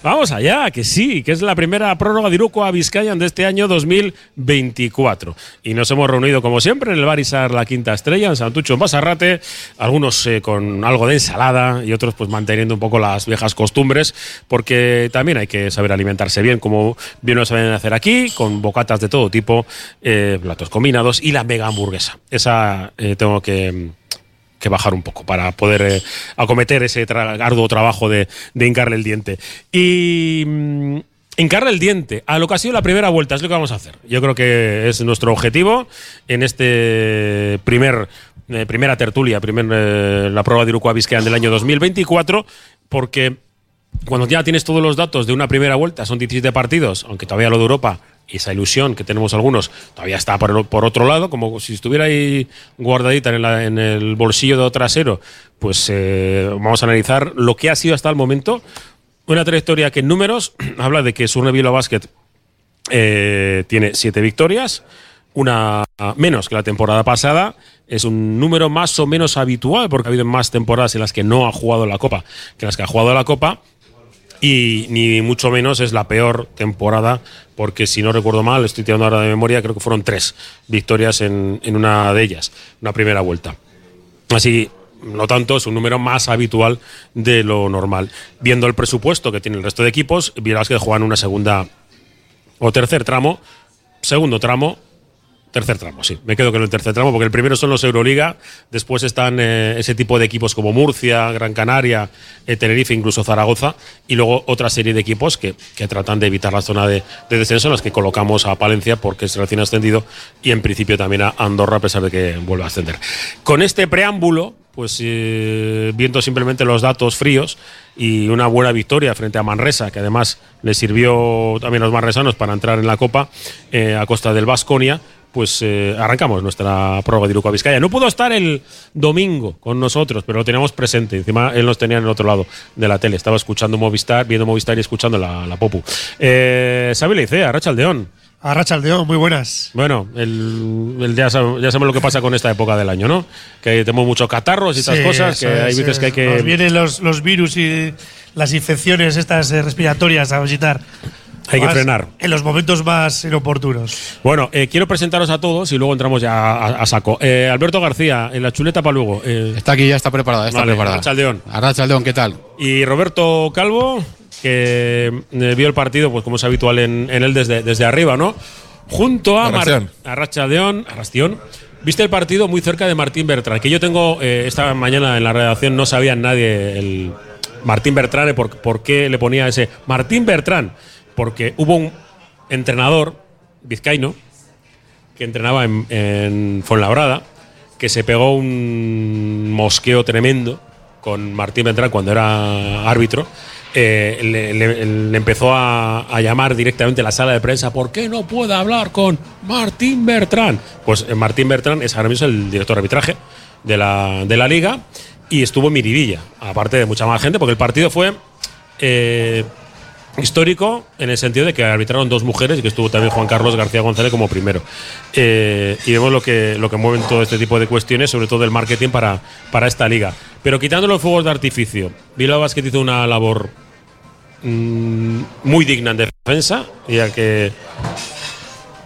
Vamos allá, que sí, que es la primera prórroga de Iruko a Vizcayan de este año 2024. Y nos hemos reunido, como siempre, en el Barisar La Quinta Estrella, en Santucho, en Basarrate, algunos eh, con algo de ensalada y otros pues manteniendo un poco las viejas costumbres, porque también hay que saber alimentarse bien, como bien lo saben hacer aquí, con bocatas de todo tipo, eh, platos combinados y la mega hamburguesa. Esa eh, tengo que que bajar un poco para poder eh, acometer ese arduo trabajo de, de, hincarle el diente. Y mm, hincarle el diente a lo que ha sido la primera vuelta es lo que vamos a hacer. Yo creo que es nuestro objetivo en este primer eh, primera tertulia, primer, eh, la prueba de Uruguay Vizquean del año 2024, porque cuando ya tienes todos los datos de una primera vuelta, son 17 partidos, aunque todavía lo de Europa esa ilusión que tenemos algunos todavía está por, otro lado, como si estuviera ahí guardadita en, el bolsillo de trasero, pues eh, vamos a analizar lo que ha sido hasta el momento una trayectoria que en números habla de que Surne Vila Basket eh, tiene siete victorias, una menos que la temporada pasada. Es un número más o menos habitual porque ha habido más temporadas en las que no ha jugado la Copa que en las que ha jugado la Copa y ni mucho menos es la peor temporada, porque si no recuerdo mal, estoy tirando ahora de memoria, creo que fueron tres victorias en, en una de ellas, una primera vuelta. Así, no tanto, es un número más habitual de lo normal. Viendo el presupuesto que tiene el resto de equipos, verás que juegan una segunda o tercer tramo, segundo tramo, Tercer tramo, sí. Me quedo con el tercer tramo porque el primero son los Euroliga, después están eh, ese tipo de equipos como Murcia, Gran Canaria, eh, Tenerife, incluso Zaragoza, y luego otra serie de equipos que, que tratan de evitar la zona de, de, descenso, en las que colocamos a Palencia porque es recién ascendido y en principio también a Andorra a pesar de que vuelva a ascender. Con este preámbulo, pues eh, viendo simplemente los datos fríos y una buena victoria frente a Manresa, que además le sirvió también a los manresanos para entrar en la Copa a costa del Vasconia, pues eh, arrancamos nuestra prueba de Iruko Vizcaya. No pudo estar el domingo con nosotros, pero lo teníamos presente. Encima él nos tenía en el otro lado de la tele. Estaba escuchando Movistar, viendo Movistar y escuchando la, la Popu. Eh, Xavi Leicea, Racha Aldeón. A Rachaldeón, muy buenas. Bueno, el, el ya, sabemos, ya, sabemos, lo que pasa con esta época del año, ¿no? Que tenemos muchos catarros y estas sí, cosas, que hay veces que hay que. Nos vienen los, los virus y las infecciones estas eh, respiratorias a visitar. Hay que frenar. En los momentos más inoportunos. Bueno, eh, quiero presentaros a todos y luego entramos ya a, a saco. Eh, Alberto García, en la chuleta para luego. Eh, está aquí, ya está preparada. Está vale, preparada. Arrachaldeón. Arrachaldeón, ¿qué tal? Y Roberto Calvo, que eh, vio el partido, pues como es habitual en, en él desde, desde arriba, ¿no? Junto a, Mar a Rachaldeón, a Rastión. Viste el partido muy cerca de Martín Bertrán, que yo tengo eh, esta mañana en la redacción, no sabía nadie el Martín Bertrán, por, por qué le ponía ese Martín Bertrán porque hubo un entrenador vizcaíno que entrenaba en, en Fuenlabrada que se pegó un mosqueo tremendo con Martín Beltrán cuando era árbitro. Eh, le, empezó a, a, llamar directamente a la sala de prensa, ¿por qué no puede hablar con Martín Bertrán? Pues eh, Martín Bertrán es ahora mismo el director de arbitraje de la, de la liga y estuvo en Miribilla, aparte de mucha más gente, porque el partido fue eh, histórico en el sentido de que arbitraron dos mujeres y que estuvo también Juan Carlos García González como primero. Eh, y vemos lo que, lo que mueven todo este tipo de cuestiones, sobre todo el marketing para, para esta liga. Pero quitando los fuegos de artificio, Bilbao Basket hizo una labor mmm, muy digna en defensa, ya que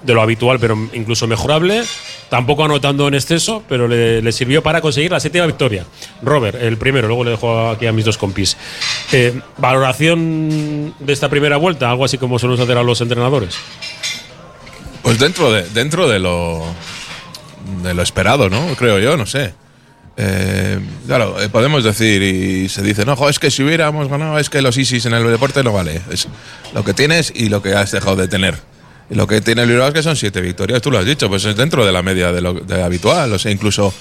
de lo habitual, pero incluso mejorable. Tampoco anotando en exceso, pero le, le, sirvió para conseguir la séptima victoria. Robert, el primero, luego le dejo aquí a mis dos compis. Eh, ¿Valoración de esta primera vuelta? Algo así como suelen hacer a los entrenadores. Pues dentro de, dentro de lo de lo esperado, ¿no? Creo yo, no sé. Eh, claro, eh, podemos decir y se dice, no, es que si hubiéramos ganado, es que los ISIS en el deporte no vale. Es lo que tienes y lo que has dejado de tener. Lo que tiene el Bilbao es que son siete victorias, tú lo has dicho, pues es dentro de la media de lo de habitual. O sea, incluso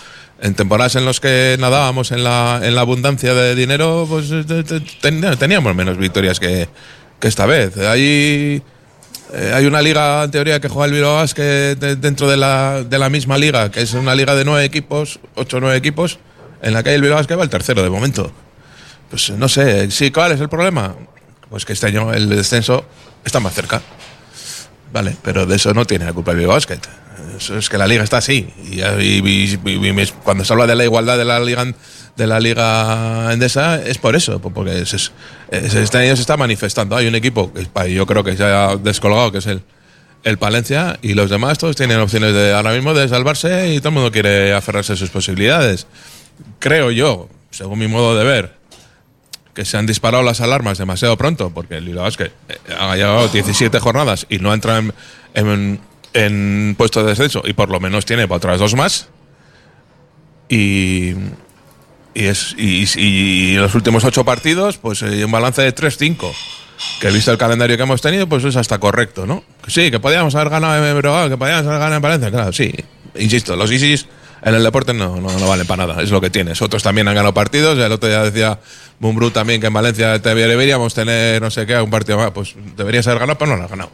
en temporadas en las que nadábamos en la, en la abundancia de dinero, pues teníamos menos victorias que, que esta vez. Hay, eh, hay una liga, en teoría, que juega el Bilbao que dentro de la, de la misma liga, que es una liga de nueve equipos, ocho o nueve equipos, en la que hay el Bilbao que va el tercero de momento. Pues no sé, sí, ¿cuál es el problema? Pues que este año el descenso está más cerca. Vale, pero de eso no tiene la culpa el Bilbao Basket. Eso es que la liga está así. Y, y, cuando se habla de la igualdad de la liga de la Liga Endesa es por eso, porque es- es- es- este se está manifestando. Hay un equipo que yo creo que se ha descolgado, que es el, el Palencia, y los demás todos tienen opciones de ahora mismo de salvarse y todo el mundo quiere aferrarse a sus posibilidades. Creo yo, según mi modo de ver, que se han disparado las alarmas demasiado pronto, porque el Bilbao Basket eh, ha llevado 17 jornadas y no entra en, en, en puesto de descenso y por lo menos tiene para otras dos más. Y, y, es, y, los últimos ocho partidos, pues hay un balance de 3-5. Que visto el calendario que hemos tenido, pues es hasta correcto, ¿no? Sí, que podíamos haber ganado en Breogán, que podíamos haber ganado en Valencia, claro, sí. Insisto, los ISIS en el deporte no, no, no valen para nada, es lo que tienes. Otros también han ganado partidos, el otro día decía Mumbrú también que en Valencia deberíamos tener no sé qué, un partido más, pues deberías haber ganado, pero no lo has ganado.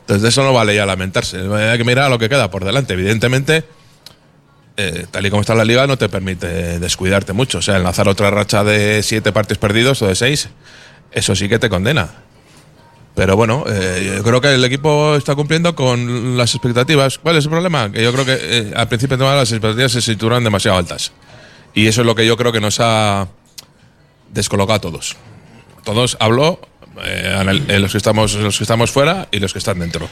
Entonces de eso no vale ya lamentarse, hay que mirar lo que queda por delante. Evidentemente, eh, tal y como está la liga, no te permite descuidarte mucho. O sea, enlazar otra racha de siete partidos perdidos o de seis, eso sí que te condena. Pero bueno, eh, yo creo que el equipo está cumpliendo con las expectativas. ¿Cuál es el problema? Que yo creo que eh, al principio de temporada las expectativas se situaron demasiado altas. Y eso es lo que yo creo que nos ha descolocado a todos. Todos hablo eh, eh, los, que estamos, los que estamos fuera y los que están dentro.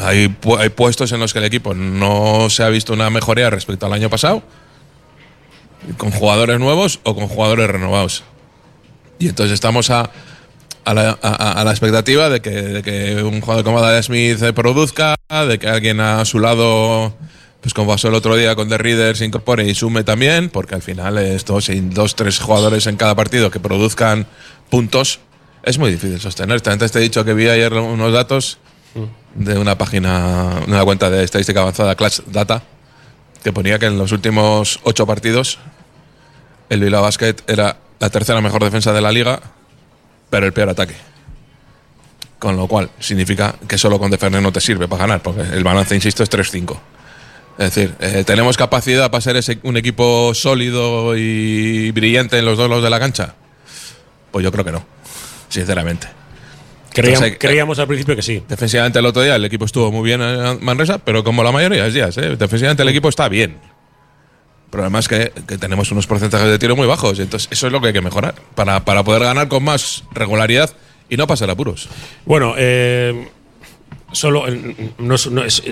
Hay, hay puestos en los que el equipo no se ha visto una mejoría respecto al año pasado, con jugadores nuevos o con jugadores renovados. Y entonces estamos a, a, la, a- a la expectativa de que, de que un jugador como Dada Smith produzca, de que alguien a su lado, pues como pasó el otro día con The Reader, se incorpore y sume también, porque al final esto, sin dos, tres jugadores en cada partido que produzcan puntos, es muy difícil sostener. Antes te he dicho que vi ayer unos datos de una página, una cuenta de estadística avanzada, Clash Data, que ponía que en los últimos ocho partidos el Bilbao Basket era la tercera mejor defensa de la liga, pero el peor ataque. Con lo cual, significa que solo con defender no te sirve para ganar, porque el balance, insisto, es 3-5. Es decir, eh, ¿tenemos capacidad para ser ese- un equipo sólido y brillante en los dos lados de la cancha? Pues yo creo que no, sinceramente. Creíamos, Entonces, eh, creíamos al principio que sí. Defensivamente el otro día el equipo estuvo muy bien en Manresa, pero como la mayoría de los días, ¿eh? defensivamente el equipo está bien. Problema es que, tenemos unos porcentajes de tiro muy bajos, entonces eso es lo que hay que mejorar para, para poder ganar con más regularidad y no pasar apuros. Bueno, eh, solo eh, no es, no es,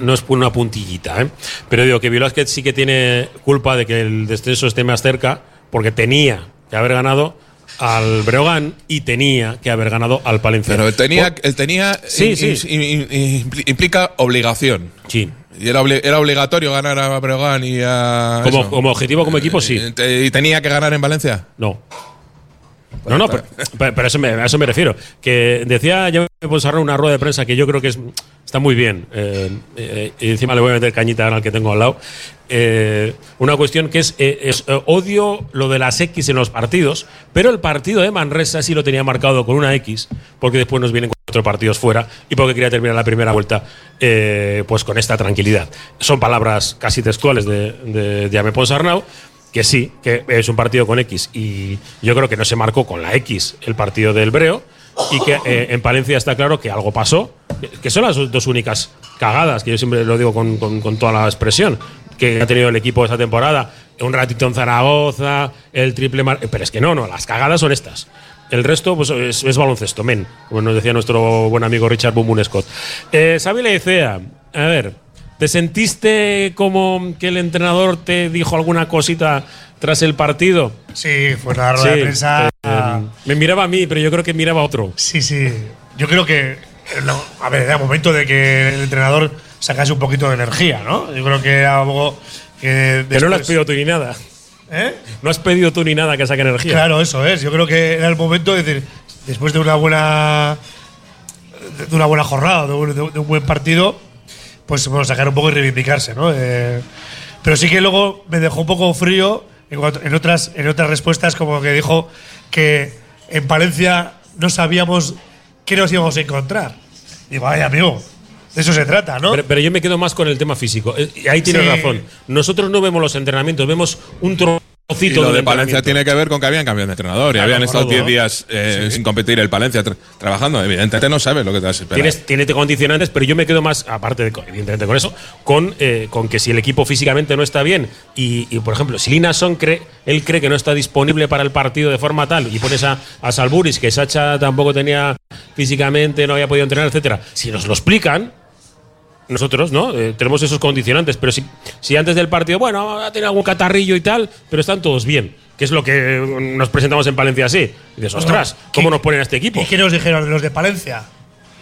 no una puntillita, ¿eh? pero digo que Vilásquez sí que tiene culpa de que el descenso esté más cerca, porque tenía que haber ganado al Breogán y tenía que haber ganado al Palencia. Pero él tenía, él tenía Sí, in- sí. in- in- impli- implica obligación. sí. Y era, obli- era obligatorio ganar a Breogán y a. Como, eso. como objetivo, como equipo, sí. Eh, ¿Y tenía que ganar en Valencia? No. No, no, pero, eso me- a eso me refiero. Que decía ya Ponsarro en una rueda de prensa que yo creo que es, está muy bien. eh, eh, y encima le voy a meter cañita al que tengo al lado. eh, una cuestión que es, odio lo de las X en los partidos, pero el partido de Manresa sí lo tenía marcado con una X, porque después nos vienen cuatro partidos fuera y porque quería terminar la primera vuelta pues con esta tranquilidad. Son palabras casi textuales de, de, de Ponsarnau que sí, que es un partido con X y yo creo que no se marcó con la X el partido del Breo y que eh, en Palencia está claro que algo pasó, que- son las dos únicas cagadas, que yo siempre lo digo con, con- con toda la expresión, que ha tenido el equipo esta temporada, un ratito en Zaragoza, el triple mar pero es que no, no, las cagadas son estas. El resto pues, es, es baloncesto, men, como nos decía nuestro buen amigo Richard Bumbun Scott. Eh, Xavi Leicea, a ver, ¿Te sentiste como que el entrenador te dijo alguna cosita tras el partido? Sí, fue una rueda de prensa. eh, me miraba a mí, pero yo creo que miraba a otro. Sí, sí. Yo creo que. no, a ver, era momento de que el entrenador sacase un poquito de energía, ¿no? Yo creo que era algo que. Que no lo has pedido tú ni nada. ¿Eh? No has pedido tú ni nada que saque energía. Claro, eso es. Yo creo que era el momento de decir, después de una buena. de una buena jornada, de un, de un buen partido, pues bueno, sacar un poco y reivindicarse, ¿no? Eh, pero sí que luego me dejó un poco frío en, cuanto- en otras, en otras respuestas, como que dijo que en Palencia no sabíamos qué nos íbamos a encontrar. Digo, ay, amigo, de eso se trata, ¿no? Pero, pero yo me quedo más con el tema físico. Eh, Ahí tienes Sí. razón. Nosotros no vemos los entrenamientos, vemos un trozo Y lo de Palencia tiene que ver con que habían cambiado de entrenador y habían estado 10 días eh, sin competir el Palencia tra- trabajando. Evidentemente no sabes lo que te vas a esperar. Tienes, tiene condicionantes, pero yo me quedo más, aparte de, evidentemente con eso, con, eh, con que si el equipo físicamente no está bien y, y, por ejemplo, si Linason cree, él cree que no está disponible para el partido de forma tal y pones a, a Salburis, que Sacha tampoco tenía físicamente, no había podido entrenar, etcétera, si nos lo explican, nosotros, ¿no? Eh, tenemos esos condicionantes, pero si, si antes del partido, bueno, ha tenido algún catarrillo y tal, pero están todos bien, que es lo que nos presentamos en Palencia así. Y dices, ostras, ¿cómo ¿qué- nos ponen a este equipo? ¿Y qué nos dijeron los de Palencia?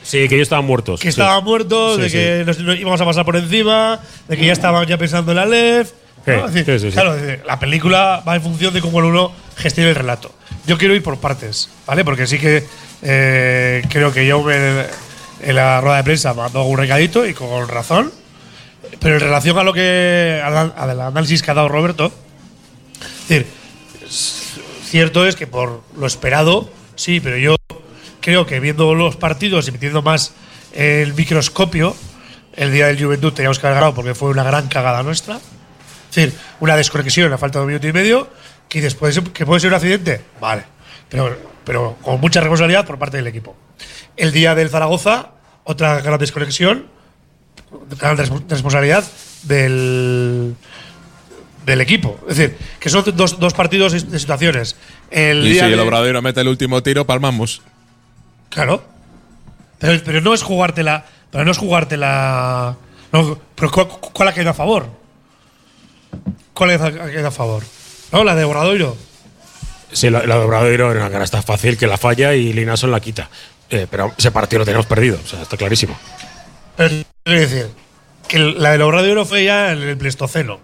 Sí, que ellos estaban muertos. Que sí. estaban muertos, Sí, de sí. que nos, nos íbamos a pasar por encima, de que ya estaban ya pensando en la LEF. Claro, decir, la película va en función de cómo el uno gestiona el relato. Yo quiero ir por partes, ¿vale? Porque sí que eh, creo que yo en, en la rueda de prensa mandó un recadito y con razón. Pero en relación a lo que al, análisis que ha dado Roberto, es decir, cierto es que por lo esperado, sí, pero yo creo que viendo los partidos y metiendo más el microscopio, el día del Juventud teníamos que haber ganado porque fue una gran cagada nuestra. Es decir, una desconexión a falta de un minuto y medio, que después que puede ser un accidente, vale, pero, pero con mucha responsabilidad por parte del equipo. El día del Zaragoza, otra gran desconexión, gran res- responsabilidad del, del equipo. Es decir, que son dos, dos partidos de situaciones. El Y si día el de- obradero mete el último tiro, palmamos. Claro. Pero, pero no es jugártela. Pero no es jugártela. No, pero ¿cuál, cuál ha quedado a favor? ¿Cuál ha quedado a favor? ¿No? La de Obradoiro. Sí, la, la de Obradoiro era una canasta fácil que la falla y Linason la quita. Eh, pero ese partido lo tenemos perdido, o sea, está clarísimo. Pero quiero decir, que la del Obradoiro fue ya en el Pleistoceno.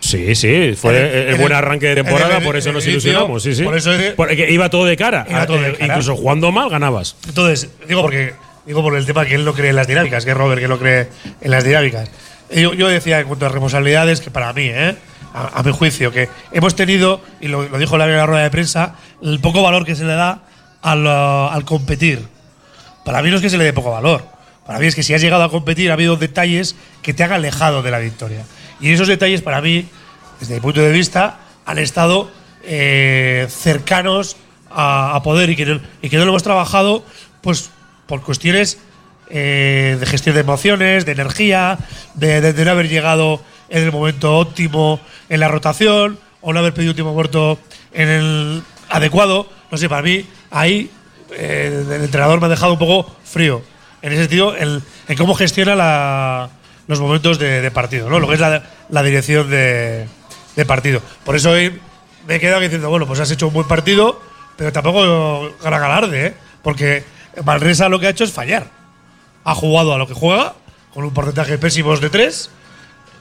Sí, sí, fue el- el, en buen arranque de temporada, el- por eso nos ilusionamos, sí, sí. por eso es- Porque iba todo de cara. Iba todo de Eh, cara. Incluso jugando mal ganabas. Entonces, digo porque digo por el tema que él no cree en las dinámicas, que es Robert que no cree en las dinámicas. Yo, yo decía en cuanto a responsabilidades que para mí, ¿eh? A, a mi juicio, que hemos tenido, y lo, dijo la en la rueda de prensa, el poco valor que se le da al, uh, al competir. Para mí no es que se le dé poco valor. Para mí es que si has llegado a competir ha habido detalles que te han alejado de la victoria. Y esos detalles para mí, desde mi punto de vista, han estado eh, cercanos a, poder y que, no, lo hemos trabajado pues por cuestiones eh, de gestión de emociones, de energía, de- de no haber llegado en el momento óptimo en la rotación o no haber pedido último muerto en el adecuado. No sé, para mí ahí eh, el entrenador me ha dejado un poco frío. En ese sentido, el- en cómo gestiona la- los momentos de, de partido, ¿no? Lo que es la, la dirección de, de partido. Por eso hoy me he quedado diciendo, bueno, pues has hecho un buen partido, pero tampoco gran alarde, ¿eh? Porque Manresa lo que ha hecho es fallar. Ha jugado a lo que juega, con un porcentaje pésimo de tres.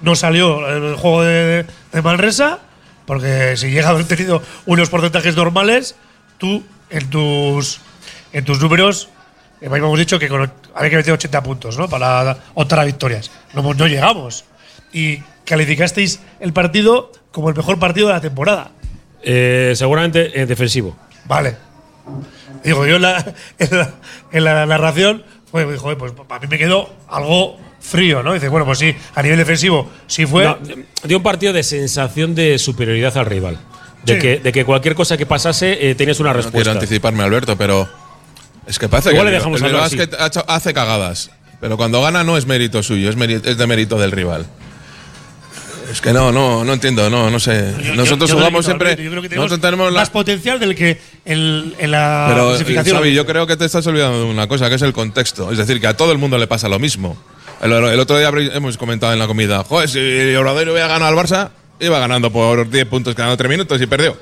No salió el juego de, de Manresa, porque si llega a haber tenido unos porcentajes normales, tú en tus, en tus números, eh, hemos dicho que con, había que meter 80 puntos ¿no? para optar a victorias. No, hemos- no llegamos. Y calificasteis el partido como el mejor partido de la temporada. Eh, seguramente en defensivo. Vale. Digo, yo en la, en la, en la narración, pues, dijo, "Joder, pues a mí me quedó algo frío, ¿no? Dice, bueno, pues sí, a nivel defensivo sí fue. No, dio un partido de sensación de superioridad al rival. De, Sí. que, de que cualquier cosa que pasase eh, tenías una No quiero respuesta. anticiparme, Alberto, pero es que parece Igual que le el, dejamos el hablar Basket ha hecho- hace cagadas, pero cuando gana no es mérito suyo, es, meri- es de mérito del rival. Es que no, no, no entiendo, no, no sé. Nosotros yo- yo jugamos siempre. yo creo que tenemos nosotros tenemos la, más potencial del que en, en la Pero, eh, clasificación. Xavi, yo creo que te estás olvidando de una cosa, que es el contexto. Es decir, que a todo el mundo le pasa lo mismo. El, el otro día hemos comentado en la comida, joder, si el Obradoiro hubiera ganado al Barça, iba ganando por 10 puntos, quedando 3 minutos y perdió.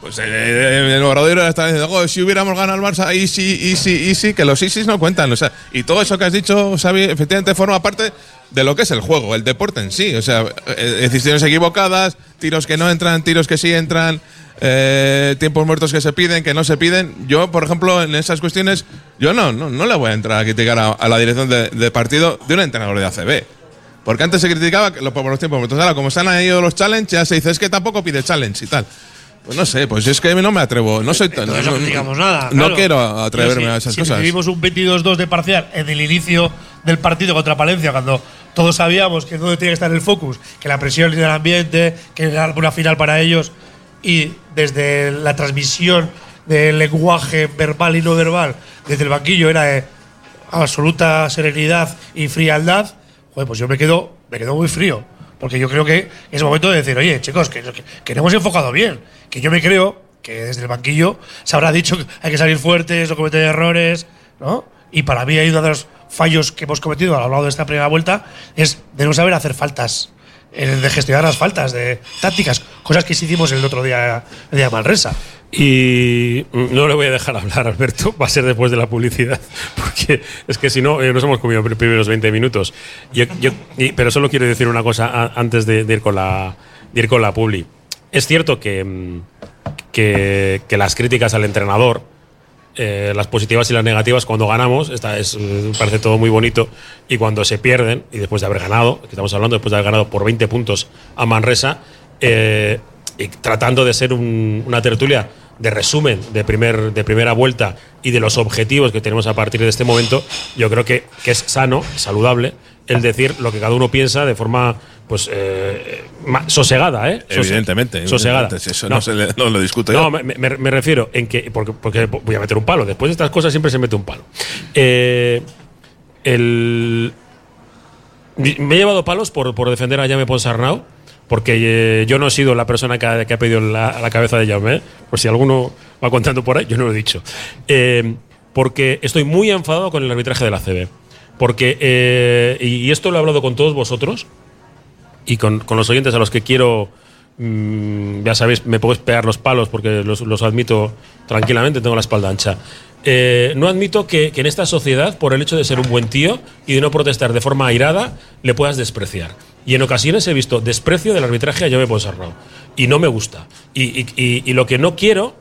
Pues eh, el Obradoiro está diciendo, joder, si hubiéramos ganado al Barça, easy, easy, easy, que los easy no cuentan. O sea, y todo eso que has dicho, Xavi, efectivamente forma parte de lo que es el juego, el deporte en sí. O sea, eh, decisiones equivocadas, tiros que no entran, tiros que sí entran, eh, tiempos muertos que se piden, que no se piden. Yo, por ejemplo, en esas cuestiones, yo no, no, no le voy a entrar a criticar a, la dirección de, partido de un entrenador de ACB. Porque antes se criticaba que lo- por los tiempos muertos. Ahora, como están ahí los challenge, ya se dice, es que tampoco pide challenge y tal. Pues no sé, pues es que no me atrevo. No soy tan. No, no criticamos nada. No quiero atreverme a esas si cosas. recibimos un 22-2 de parcial en el inicio del partido contra Palencia, cuando todos sabíamos que dónde tenía que estar el focus, que la presión del ambiente, que era una final para ellos, y desde la transmisión del lenguaje verbal y no verbal, desde el banquillo era de absoluta serenidad y frialdad, pues yo me quedo, me quedo muy frío. Porque yo creo que es momento de decir, oye, chicos, que, que, no hemos enfocado bien. Que yo me creo que desde el banquillo se habrá dicho que hay que salir fuertes, no cometer errores, ¿no? Y para mí hay uno de los fallos que hemos cometido a lo largo de esta primera vuelta es de no saber hacer faltas, eh, de gestionar las faltas, de tácticas, cosas que sí hicimos el otro día de Manresa. Y no le voy a dejar hablar, Alberto, va a ser después de la publicidad, porque es que si no, eh, nos hemos comido los primeros 20 minutos. Yo, yo- y- pero solo quiero decir una cosa antes de, de ir con la, de ir con la publi. Es cierto que, mm, que, que las críticas al entrenador, eh, las positivas y las negativas, cuando ganamos, esta es, eh, parece todo muy bonito, y cuando se pierden, y después de haber ganado, estamos hablando después de haber ganado por 20 puntos a Manresa, eh, y tratando de ser un- una tertulia de resumen de, primer, de primera vuelta y de los objetivos que tenemos a partir de este momento, yo creo que, que es sano, saludable, el decir lo que cada uno piensa de forma pues eh, sosegada, ¿eh? Evidentemente. Sosegada. evidentemente, Eso no, se le- no lo discuto no, yo. me, me- me refiero en que. Porque, porque voy a meter un palo. Después de estas cosas siempre se mete un palo. Eh, el, me he llevado palos por, por defender a Jaume Ponsarnau, porque eh, yo no he sido la persona que ha, que ha pedido la, la cabeza de Jaume. ¿eh? Por si alguno va contando por ahí, yo no lo he dicho. Eh, porque estoy muy enfadado con el arbitraje de la CB. Porque, eh, y, esto lo he hablado con todos vosotros, y con, con los oyentes a los que quiero, mm, ya sabéis, me puedo pegar los palos porque los, los admito tranquilamente, tengo la espalda ancha. Eh, no admito que, que en esta sociedad, por el hecho de ser un buen tío y de no protestar de forma airada, le puedas despreciar. Y en ocasiones he visto desprecio del arbitraje a Jaume Ponsarnau. Y no me gusta. Y, y- lo que no quiero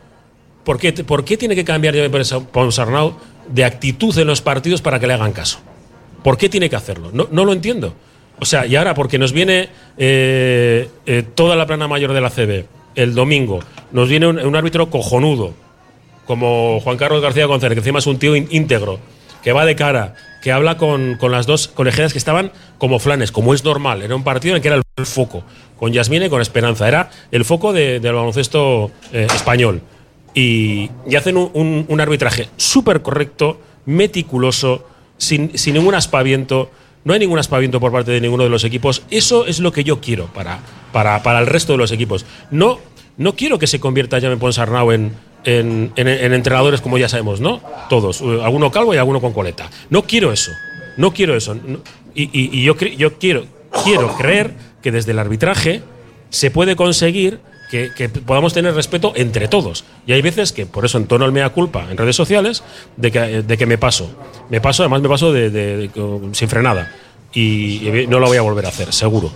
¿Por qué, tiene que cambiar Jaume Ponsarnau de actitud en los partidos para que le hagan caso? ¿Por qué tiene que hacerlo? No, no lo entiendo. O sea, y ahora porque nos viene eh, eh, toda la plana mayor de la CB el domingo, nos viene un, un árbitro cojonudo, como Juan Carlos García González, que encima es un tío ín- íntegro, que va de cara, que habla con, con las dos colegiadas que estaban como flanes, como es normal. Era un partido en el que era el foco, con Yasmina y con Esperanza. Era el foco de- del baloncesto eh, español. Y, y hacen un, un- un arbitraje súper correcto, meticuloso, sin, sin ningún aspaviento. No hay ningún aspaviento por parte de ninguno de los equipos. Eso es lo que yo quiero para, para, para el resto de los equipos. No, no quiero que se convierta Jaime Ponsarnau en, en, en- en entrenadores como ya sabemos, ¿no? Todos. eh, Alguno calvo y alguno con coleta. No quiero eso. No quiero eso. No- y y- y yo, yo quiero, quiero creer que desde el arbitraje se puede conseguir que, que podamos tener respeto entre todos. Y hay veces que, por eso entono el mea culpa en redes sociales, de que, de que me paso. Me paso, además me paso de, de- de- sin frenada. Y, y no lo voy a volver a hacer, seguro.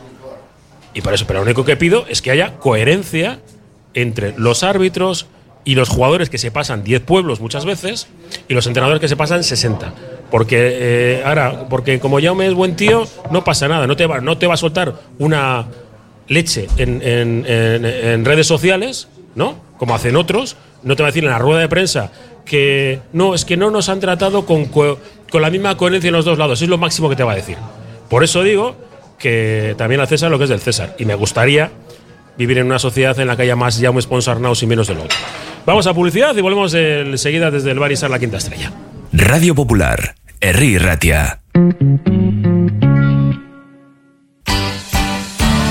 Y por eso, pero lo único que pido es que haya coherencia entre los árbitros y los jugadores que se pasan 10 pueblos muchas veces y los entrenadores que se pasan 60. Porque eh, ahora, porque como Jaume es buen tío, no pasa nada, no te va, no te va a soltar una leche en, en- en- redes sociales, ¿no? Como hacen otros, no te va a decir en la rueda de prensa que no, es que no nos han tratado con, co- con la misma coherencia en los dos lados, es lo máximo que te va a decir. Por eso digo que también al César lo que es del César. Y me gustaría vivir en una sociedad en la que haya más Jaume Ponsarnaus y menos del otro. Vamos a publicidad y volvemos enseguida desde el Bar Isar La Quinta Estrella. Radio Popular, Herri Ratia.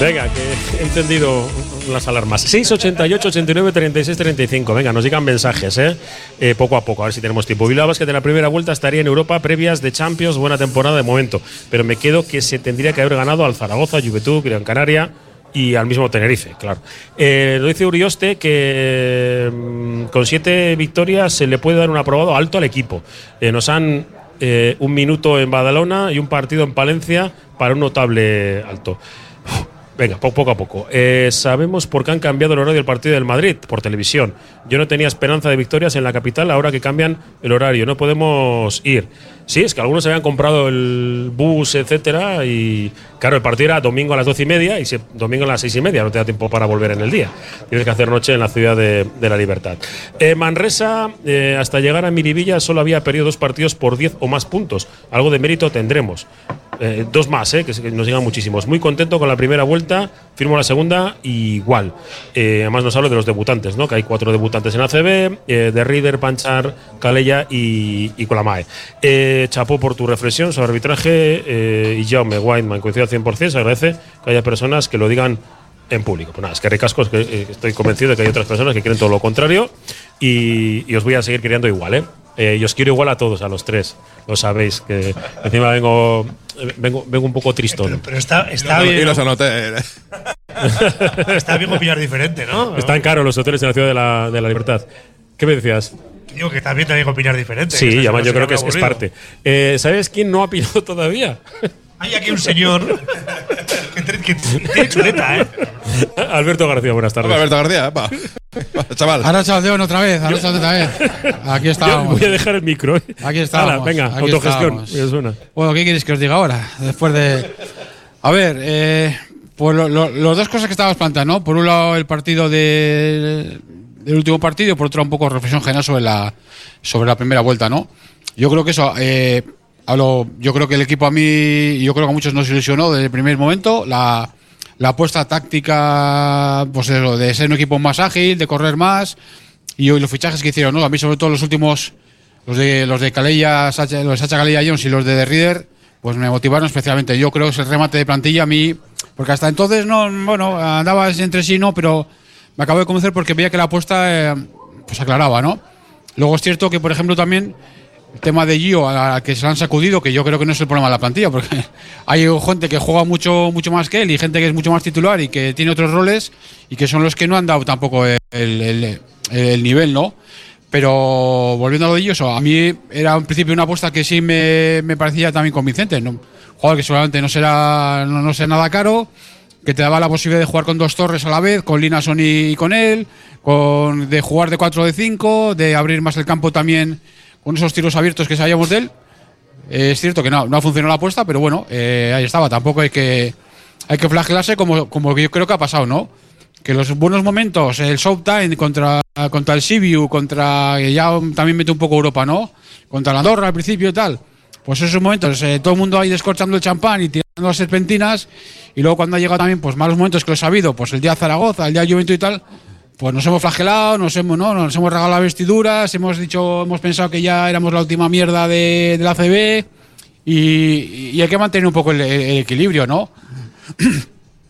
Venga, que he entendido las alarmas. 688 89 36 35. Venga, nos llegan mensajes, ¿eh? ¿eh? Poco a poco, a ver si tenemos tiempo. Bilbao que de la primera vuelta estaría en Europa previas de Champions, buena temporada de momento. Pero me quedo que se tendría que haber ganado al Zaragoza, Juventud, Gran Canaria y al mismo Tenerife, claro. Eh, lo dice Urioste que mm, con siete victorias se le puede dar un aprobado alto al equipo. Eh, nos han un minuto en Badalona y un partido en Palencia para un notable alto. Venga, poco a poco. Eh, sabemos por qué han cambiado el horario del partido del Madrid por televisión. Yo no tenía esperanza de victorias en la capital ahora que cambian el horario. No podemos ir. Sí, es que algunos habían comprado el bus, etcétera, y claro, el partido era domingo a las doce y media y domingo a las seis y media. No te da tiempo para volver en el día. Tienes que hacer noche en la ciudad de, la libertad. Eh, Manresa, eh, hasta llegar a Miribilla, solo había perdido dos partidos por diez o más puntos. Algo de mérito tendremos. Eh, dos más, que nos llegan muchísimos. Muy contento con la primera vuelta, firmo la segunda igual. Eh, además nos hablo de los debutantes, ¿no? que hay cuatro debutantes en ACB, de Rieder, Panchar, Calella y, Colamae. chapó por tu reflexión sobre arbitraje y Jaume Weinman, coincido al 100%, se agradece que haya personas que lo digan en público. Pues nada, es que ricasco, es que estoy convencido de que hay otras personas que quieren todo lo contrario y, os voy a seguir queriendo igual, ¿eh? Eh, yo os quiero igual a todos, a los tres. Lo sabéis, que encima vengo, vengo, vengo un poco tristón. Pero, está, está bien. Y los anoté. está bien opinar diferente, ¿no? Están caros los hoteles en la ciudad de la, de la libertad. ¿Qué me decías? Digo que también también opinar diferente. Sí, además yo creo que es, es, parte. Eh, ¿Sabes quién no ha pillado todavía? Hay aquí un señor que, tiene chuleta, ¿eh? Alberto García, buenas tardes. Hola, Alberto García, va. chaval. Ahora chaldeón otra vez, ahora otra vez. Aquí estamos. voy a dejar el micro. ¿eh? Aquí estamos. venga, autogestión. Bueno, ¿qué queréis que os diga ahora? Después de. A ver, eh, pues las dos cosas que estabas planteando, ¿no? Por un lado, el partido de, del último partido, por otro, un poco reflexión general sobre la, sobre la primera vuelta, ¿no? Yo creo que eso. Eh, Hablo, yo creo que el equipo a mí, yo creo que a muchos nos ilusionó desde el primer momento. La, la apuesta táctica, pues eso, de ser un equipo más ágil, de correr más. Y hoy los fichajes que hicieron, ¿no? A mí, sobre todo, los últimos, los de los de Calella, los de Sacha Calella Jones y los de The Reader, pues me motivaron especialmente. Yo creo que ese remate de plantilla a mí, porque hasta entonces no, bueno, andaba entre sí, no, pero me acabo de convencer porque veía que la apuesta eh, pues aclaraba, ¿no? Luego es cierto que, por ejemplo, también el tema de Gio, a la que se le han sacudido, que yo creo que no es el problema de la plantilla, porque hay gente que juega mucho, mucho más que él y gente que es mucho más titular y que tiene otros roles y que son los que no han dado tampoco el, el- el nivel, ¿no? Pero volviendo a lo de ellos, a mí era en principio una apuesta que sí me, me parecía también convincente. ¿no? Jugador que seguramente no será no, no sea nada caro, que te daba la posibilidad de jugar con dos torres a la vez, con Linason y, con él, con, de jugar de 4 o de 5, de abrir más el campo también con esos tiros abiertos que sabíamos de él. Eh, es cierto que no, no ha funcionado la apuesta, pero bueno, eh, ahí estaba. Tampoco hay que, hay que flagelarse como, como yo creo que ha pasado, ¿no? Que los buenos momentos, el Showtime contra, contra el Sibiu, contra. ya también mete un poco Europa, ¿no? Contra la Andorra al principio y tal. Pues esos momentos, eh, todo el mundo ahí descorchando el champán y tirando las serpentinas. Y luego cuando ha llegado también, pues malos momentos que los ha habido, pues el día Zaragoza, el día Juventud y tal, pues nos hemos flagelado, nos hemos, ¿no? nos hemos regalado vestiduras, hemos dicho, hemos pensado que ya éramos la última mierda de, la CB y, hay que mantener un poco el, equilibrio, ¿no?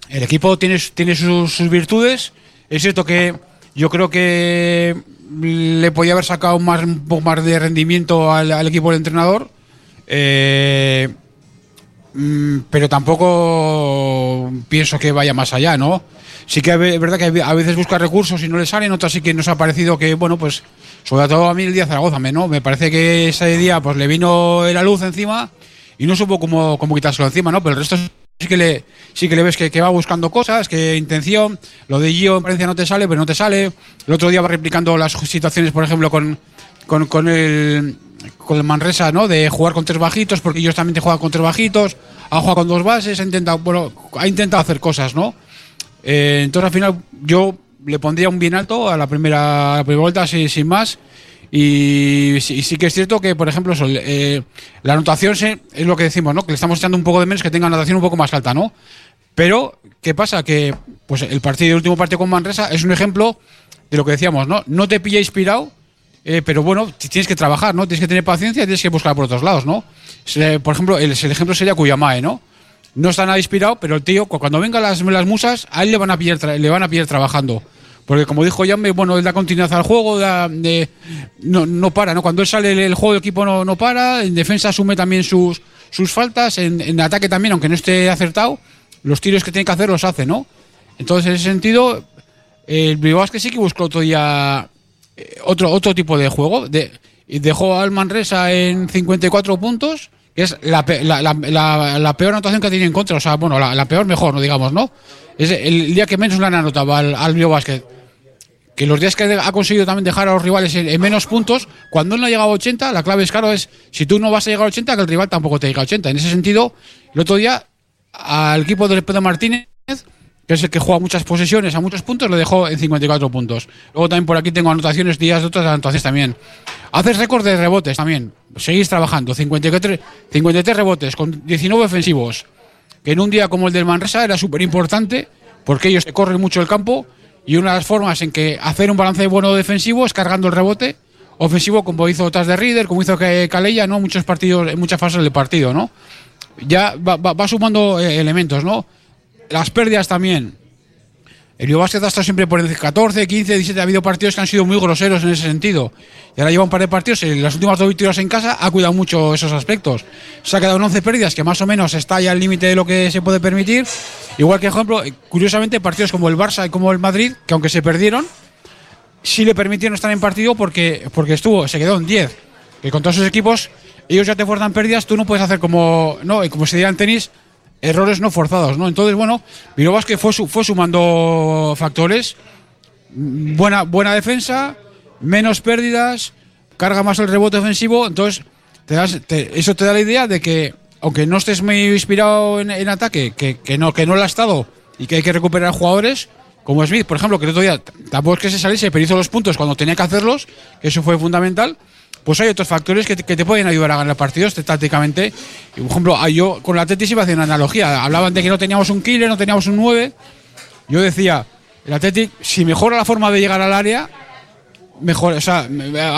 El equipo tiene, tiene sus, virtudes. Es cierto que yo creo que le podía haber sacado un poco más de rendimiento al, al equipo del entrenador. Eh, pero tampoco pienso que vaya más allá, ¿no? Sí que es verdad que a veces busca recursos y no le salen, otras sí que nos ha parecido que, bueno, pues, sobre todo a mí el día Zaragoza, ¿no? Me parece que ese día, pues, le vino la luz encima y no supo cómo, cómo quitárselo encima, ¿no? Pero el resto sí que le, sí que le ves que, que va buscando cosas, que intención, lo de Gio en Valencia no te sale, pero no te sale. El otro día va replicando las situaciones, por ejemplo, con, con, con el con el Manresa, ¿no? De jugar con tres bajitos, porque ellos también te juegan con tres bajitos, ha jugado con dos bases, ha intentado, bueno, ha intentado hacer cosas, ¿no? Eh, entonces al final yo le pondría un bien alto a la primera, a la vuelta sin, más. Y sí que es cierto que, por ejemplo, eso, eh, la anotación se- es lo que decimos, ¿no? Que le estamos echando un poco de menos que tenga anotación un poco más alta, ¿no? Pero, ¿qué pasa? Que pues el partido, el último partido con Manresa es un ejemplo de lo que decíamos, ¿no? No te pilla inspirado, eh, pero bueno, tienes que trabajar, ¿no? Tienes que tener paciencia y tienes que buscar por otros lados, ¿no? Por ejemplo, el, ejemplo sería Cuyamae, ¿no? No está nada inspirado, pero el tío, cu- cuando vengan las, las musas, a él le van a pillar, le van a pillar trabajando. Porque como dijo Yame, bueno, él da continuidad al juego, de- no, no para, ¿no? Cuando él sale el, juego, el equipo no, no para, en defensa asume también sus, sus faltas, en, ataque también, aunque no esté acertado, los tiros que tiene que hacer los hace, ¿no? Entonces, en ese sentido, el Bilbao sí que buscó otro día eh, otro, otro tipo de juego. De, dejó al Manresa en 54 puntos, que es la, la, la- la- peor anotación que ha tenido en contra. O sea, bueno, la, peor mejor, no digamos, ¿no? Es el día que menos le han anotado al, al. Que los días que ha conseguido también dejar a los rivales en, en menos puntos, cuando él no ha llegado a 80, la clave es claro, es si tú no vas a llegar a 80, que el rival tampoco te llega a 80. En ese sentido, el otro día al equipo de Pedro Martínez que es el que juega muchas posesiones a muchos puntos, lo dejó en 54 puntos. Luego también por aquí tengo anotaciones, días de otras anotaciones también. Haces récord de rebotes también. Seguís trabajando. 53, 53 rebotes con 19 ofensivos. Que en un día como el del Manresa era súper importante porque ellos corren mucho el campo y una de las formas en que hacer un balance bueno defensivo es cargando el rebote ofensivo como hizo Taz de Reader, como hizo Ca- Calella, ¿no? Muchos partidos, en muchas fases del partido, ¿no? Ya va, va- va sumando eh, elementos, ¿no? Las pérdidas también. El Basket ha estado siempre por el 14, 15, 17. Ha habido partidos que han sido muy groseros en ese sentido. Y ahora lleva un par de partidos. En las últimas dos victorias en casa ha cuidado mucho esos aspectos. Se ha quedado en 11 pérdidas, que más o menos está ya al límite de lo que se puede permitir. Igual que, ejemplo, eh, curiosamente, partidos como el Barça y como el Madrid, que aunque se perdieron, sí le permitieron estar en partido porque, porque estuvo, se quedó en 10. Que con todos esos equipos, ellos ya te fuerzan pérdidas, tú no puedes hacer como, no, y como se diría en tenis, errores no forzados, ¿no? Entonces, bueno, Bilbao que fue, fue sumando factores, buena, buena defensa, menos pérdidas, carga más el rebote ofensivo, entonces eso te da la idea de que, aunque no estés muy inspirado en, en ataque, que, que no, que no lo ha estado y que hay que recuperar jugadores, como Smith, por ejemplo, que el otro día tampoco es que se saliese, pero hizo los puntos cuando tenía que hacerlos, eso fue fundamental. Pues hay otros factores que te, que te pueden ayudar a ganar partidos te- tácticamente. Por ejemplo, yo con la Tetis iba hacer una analogía. Hablaban de que no teníamos un killer, no teníamos un 9. Yo decía, el Athletic, si mejora la forma de llegar al área, mejor, o sea,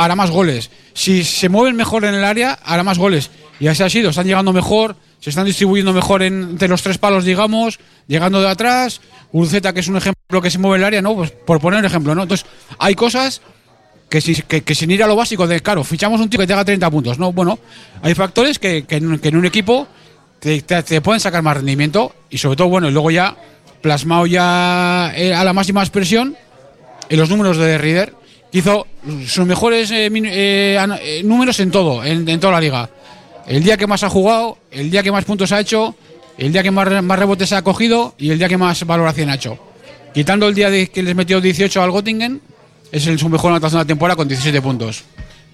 hará más goles. Si se mueven mejor en el área, hará más goles. Y así ha sido, están llegando mejor, se están distribuyendo mejor en- entre los tres palos, digamos, llegando de atrás. Urzeta, que es un ejemplo que se mueve en el área, ¿no? Pues por poner un ejemplo, ¿no? Entonces, hay cosas que, si- que, que sin ir a lo básico de, claro, fichamos un tío que te haga 30 puntos, ¿no? Bueno, hay factores que, que en, en un equipo te, te- te pueden sacar más rendimiento y sobre todo, bueno, y luego ya plasmado ya eh, a la máxima expresión en los números de Reader, que hizo sus mejores eh, eh, eh, números en todo, en, en toda la liga. El día que más ha jugado, el día que más puntos ha hecho, el día que más, más rebotes ha cogido y el día que más valoración ha hecho. Quitando el día de que les metió 18 al Göttingen, es el, su mejor anotación de la temporada con 17 puntos.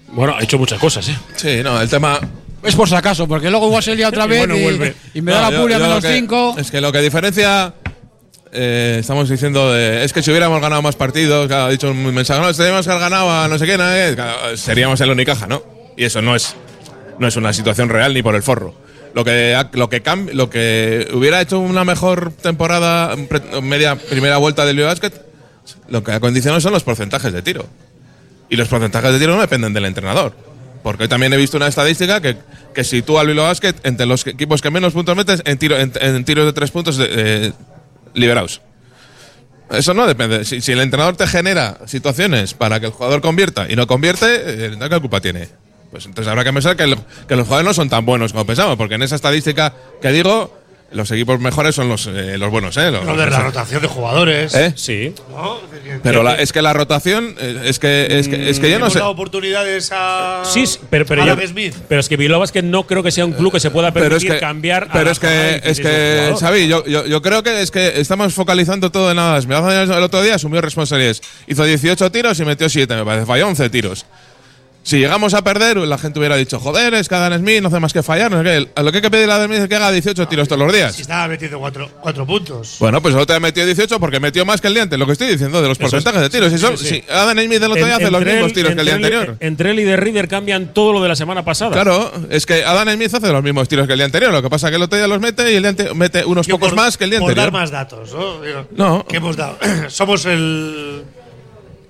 Bueno, ha hecho muchas cosas, ¿eh? Sí, no, el tema. Es por si acaso, porque luego igual se lía otra Y vez bueno, y, y me No, da la lo menos que- 5. Es que lo que diferencia. eh, estamos diciendo de, es que si hubiéramos ganado más partidos, ha dicho un mensaje, no, teníamos que haber ganado a no sé quién, eh, claro, seríamos el Unicaja, ¿no? Y eso no es, no es una situación real ni por el forro. Lo que, lo que, lo que hubiera hecho una mejor temporada, media primera vuelta del Basket, lo que ha condicionado son los porcentajes de tiro. Y los porcentajes de tiro no dependen del entrenador. Porque también he visto una estadística que, que sitúa al Bilbao Basket entre los equipos que menos puntos metes en, tiro, en, en tiros de tres puntos de- eh, liberados. Eso no depende. Si, el entrenador te genera situaciones para que el jugador convierta y no convierte, eh, ¿qué culpa tiene? Pues entonces habrá que pensar que, que los jugadores no son tan buenos como pensamos, porque en esa estadística que digo, los equipos mejores son los, eh, los buenos, ¿eh? Los- Lo de la rotación de jugadores. ¿Eh? Sí. ¿no? Pero la- es que la rotación, eh, es que, es que, es que yo no sé. dado oportunidades a. Sí, sí, pero, pero, Adam yo- Smith. pero es que Bilbao Basket no creo que sea un club que se pueda Pero es permitir que, cambiar. a pero la es que, jornada de es 16 que. Xavi, yo, yo, yo creo que es que estamos focalizando todo en nada. El otro día asumió responsabilidades. Hizo 18 tiros y metió 7, me parece. Falló 11 tiros. Si llegamos a perder, la gente hubiera dicho, joder, es que Adam Smith no hace más que fallar. No sé qué. A lo que hay que pedirle a Adam Smith es que haga 18 tiros todos los días. Si estaba metiendo cuatro, cuatro puntos. Bueno, pues el otro día metió 18 porque metió más que el día antes. Lo que estoy diciendo de los Eso es. porcentajes de tiros. Si, son- Sí, sí. si Adam Smith el otro día hace los mismos él- tiros que el día anterior. Entre él y de Reader cambian todo lo de la semana pasada. Claro, es que Adam Smith hace los mismos tiros que el día anterior. Lo que pasa es que el otro día los mete y el día mete unos Yo pocos por- más que el día por anterior. dar más datos, ¿no? Digo, No. ¿Qué hemos dado? Somos el,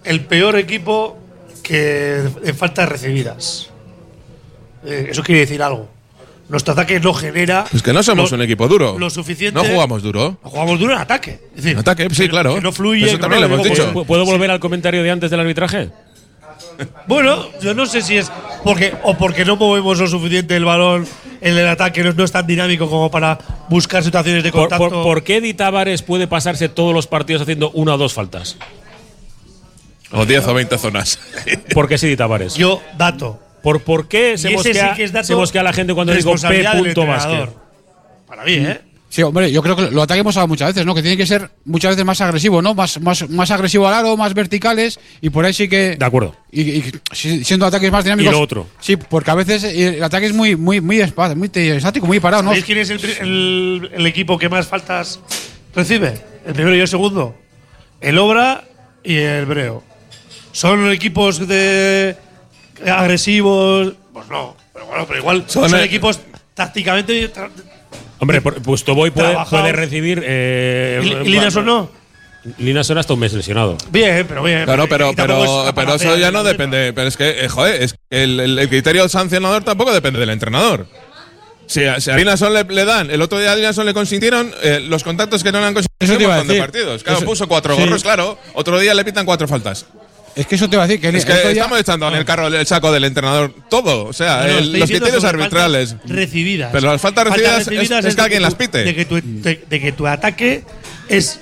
el peor equipo que en faltas recibidas. Eh, eso quiere decir algo. Nuestro ataque no genera. Es que no somos lo- un equipo duro. Lo suficiente. No jugamos duro. Jugamos duro en ataque. Es decir, En ataque, sí, que- claro. Que no fluye. Eso también no- lo hemos dicho. ¿Pu- ¿Puedo volver al comentario de antes del arbitraje? Bueno, yo no sé si es porque o porque no movemos lo suficiente el balón en el ataque, no, no es tan dinámico como para buscar situaciones de ¿Por, contacto. por, por qué Di Tavares puede pasarse todos los partidos haciendo una o dos faltas? O 10 o 20 zonas. ¿Por qué sí Di Tavares? Yo, dato. ¿Por, por qué se mosquea, sí que es dato se mosquea la gente cuando digo P. punto. Para mí, ¿eh? Sí, hombre, yo creo que lo ataquemos a muchas veces, ¿no? Que tiene que ser muchas veces más agresivo, ¿no? Más, más, más agresivo al aro, más verticales y por ahí sí que. De acuerdo. Y, y si- siendo ataques más dinámicos. Y lo otro. Sí, porque a veces eh, el ataque es muy, muy, muy espa- muy estático, muy parado, ¿no? ¿Sabéis quién es el, el- el equipo que más faltas recibe? El primero y el segundo. El Obra y el Breo. ¿Son equipos de agresivos? Pues no. Pero bueno, pero igual Son son, el- equipos tácticamente. Hombre, por- pues Toboy puede, puede recibir. Eh, ¿Y- y Linason no? Linason hasta un mes lesionado. Bien, pero bien. Claro, pero, pero, es pero eso ya no depende. Pero es que, eh, joder, es que el, el- el criterio sancionador tampoco depende del entrenador. Si a, si a Linason le, le dan, el otro día a Linason le consintieron eh, los contactos que no le han consentido un montón de partidos. Claro, Eso- puso cuatro sí. gorros, claro. Otro día le pitan cuatro faltas. Es que eso te iba a decir que Es que estamos echando en el carro el saco del entrenador todo. O sea, No, el- los criterios arbitrales. Recibidas. Pero las faltas recibidas es- que alguien las pite. De que, tu, de, de que tu ataque es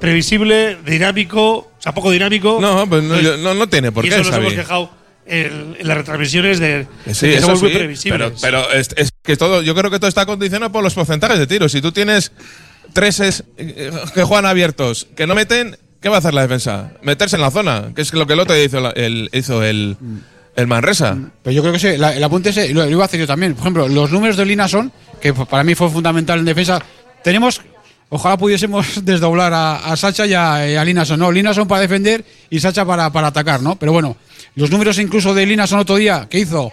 previsible, dinámico, o sea, poco dinámico. No, pues no, yo- no, no tiene por y qué, eso nos Xavi. hemos quejado en, en las retransmisiones de, Que Sí, de que muy previsibles. Pero, pero es, es que todo, yo creo que todo está condicionado por los porcentajes de tiros. Si tú tienes treses eh, que juegan abiertos, que no meten, ¿qué va a hacer la defensa? Meterse en la zona, que es lo que el otro hizo, el, hizo el, el Manresa. Pero yo creo que sí, la- el apunte ese lo, iba a hacer yo también. Por ejemplo, los números de Lina son, que para mí fue fundamental en defensa. Tenemos, ojalá pudiésemos desdoblar a, a Sacha y a, a Linason, ¿no? Linason para defender y Sacha para, para atacar, ¿no? Pero bueno, los números incluso de Linason otro día que hizo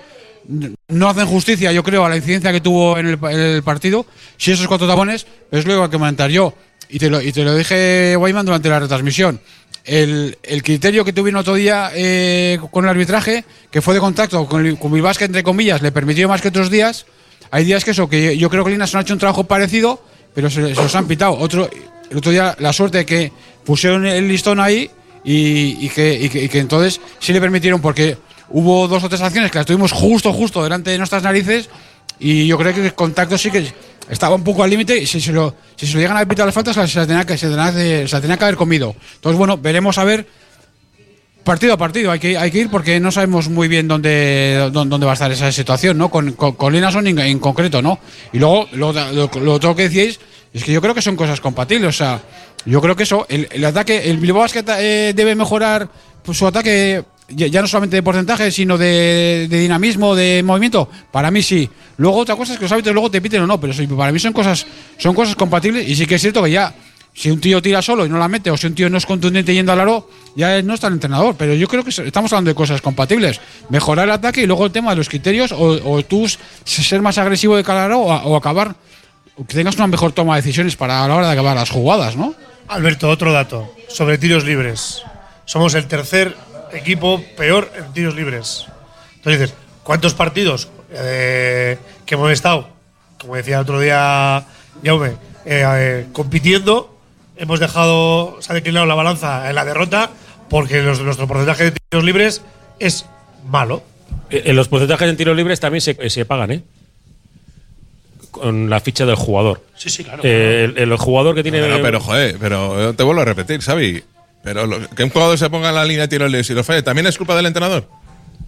no hacen justicia, yo creo, a la incidencia que tuvo en el, en el partido. Si esos cuatro tapones, es lo que iba a comentar yo. Y te lo, y te lo dije, Wyman, durante la retransmisión. El, el criterio que tuvieron otro día eh, con el arbitraje, que fue de contacto con, el- con Bilbasque, entre comillas, le permitió más que otros días. hay días que eso, que yo creo que Linason ha hecho un trabajo parecido, pero se, se los han pitado. Otro, el otro día, la suerte de que pusieron el listón ahí y, y que, y que- y que entonces sí le permitieron, porque hubo dos o tres acciones que las tuvimos justo, justo delante de nuestras narices y yo creo que el contacto sí que estaba un poco al límite y si se lo, si se lo llegan a pitar las faltas, se las tenía que, se tenía que, se las tenía que haber comido. Entonces, bueno, veremos a ver partido a partido hay que, hay que ir porque no sabemos muy bien dónde, dónde, va a estar esa situación, ¿no? Con, con, con Linason en, concreto, ¿no? Y luego, lo, lo, lo otro que decíais es que yo creo que son cosas compatibles, o sea, yo creo que eso, el, el ataque, el Bilbao Basket eh, debe mejorar pues, su ataque ya, no solamente de porcentaje, sino de, dinamismo, de movimiento. Para mí sí. Luego otra cosa es que los árbitros luego te piten o no, pero para mí son cosas, son cosas compatibles y sí que es cierto que ya si un tío tira solo y no la mete, o si un tío no es contundente yendo al aro, ya no está el entrenador. Pero yo creo que estamos hablando de cosas compatibles. Mejorar el ataque y luego el tema de los criterios, o, o tú ser más agresivo de cara al aro, o, acabar, que tengas una mejor toma de decisiones para a la hora de acabar las jugadas, ¿no? Alberto, otro dato sobre tiros libres. Somos el tercer equipo peor en tiros libres. Entonces dices, ¿cuántos partidos eh, que hemos estado, como decía el otro día Jaume, eh, eh, compitiendo, hemos dejado, se ha declinado la balanza en la derrota porque los- nuestro porcentaje de tiros libres es malo. Eh, En los porcentajes en tiros libres también se, se pagan, ¿eh? Con la ficha del jugador. Sí, sí, claro. Eh, el, el jugador que tiene. Pero, pero, joder, pero te vuelvo a repetir, Xavi. Pero lo- que un jugador se ponga en la línea de tiros libres y lo falle, ¿también es culpa del entrenador?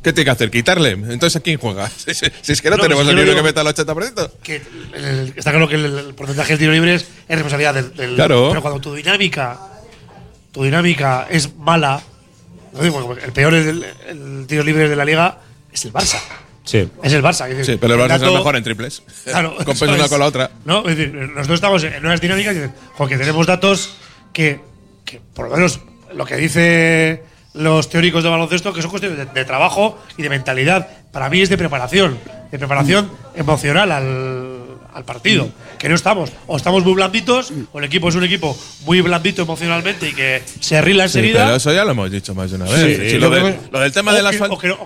¿Qué tiene que hacer? ¿Quitarle? Entonces, ¿a quién juega? Si, si- si es que no, No, tenemos el libro que meta el 80%. que el- está claro que el, el porcentaje de tiros libres es responsabilidad del, del- Claro. pero cuando tu dinámica tu dinámica es mala digo, el peor es el, el tiros libres de la liga es el Barça Sí. es el Barça es decir, Sí, pero el Barça es el mejor en triples. claro Compensa una con la otra. no es decir nosotros estamos en unas dinámicas y dicen, jo, que tenemos datos que, que por lo menos lo que dice los teóricos de baloncesto que son cuestiones de, de trabajo y de mentalidad. Para mí es de preparación de preparación emocional al, al partido que no estamos o estamos muy blanditos o el equipo es un equipo muy blandito emocionalmente y que se Sí, enseguida pero eso ya lo hemos dicho más de una vez. Sí, Sí, lo, del- creo lo del tema o de las faltas. no-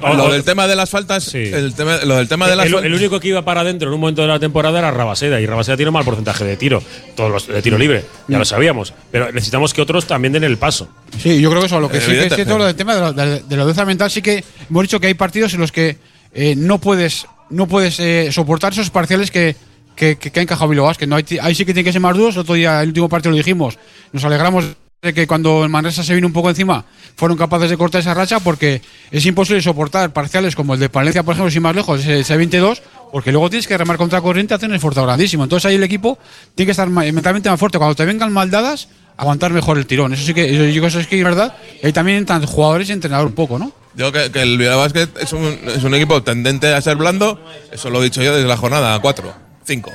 no Lo, del tema de las faltas. Sí. El tema, lo del tema de las el, faltas. el único que iba para adentro en un momento de la temporada era Rabaseda y Rabaseda tiene un mal porcentaje de tiro, todos los de tiro libre, ya lo sabíamos, pero necesitamos que otros también den el paso. Sí, yo creo que eso, lo que sí que es cierto, lo del tema de, la- de, de la mental, sí que hemos dicho que hay partidos en los que eh, no puedes no puedes eh, soportar esos parciales que, que, que, ha encajado Bilbao Basket, ¿no? Ahí, ahí sí que tiene que ser más duros. El otro día, el último partido lo dijimos. Nos alegramos de que cuando el Manresa se vino un poco encima, fueron capaces de cortar esa racha porque es imposible soportar parciales como el de Palencia, por ejemplo, sin más lejos, ese, ese 22, porque luego tienes que remar contra corriente, hacer un esfuerzo grandísimo. Entonces ahí el equipo tiene que estar mentalmente más fuerte. Cuando te vengan mal dadas, aguantar mejor el tirón. Eso sí que, yo- eso es que es verdad. Y también entran jugadores y entrenador un poco, ¿no? Digo que, que el Bilbao Basket es un, es un equipo tendente a ser blando. Eso lo he dicho yo desde la jornada 4, 5.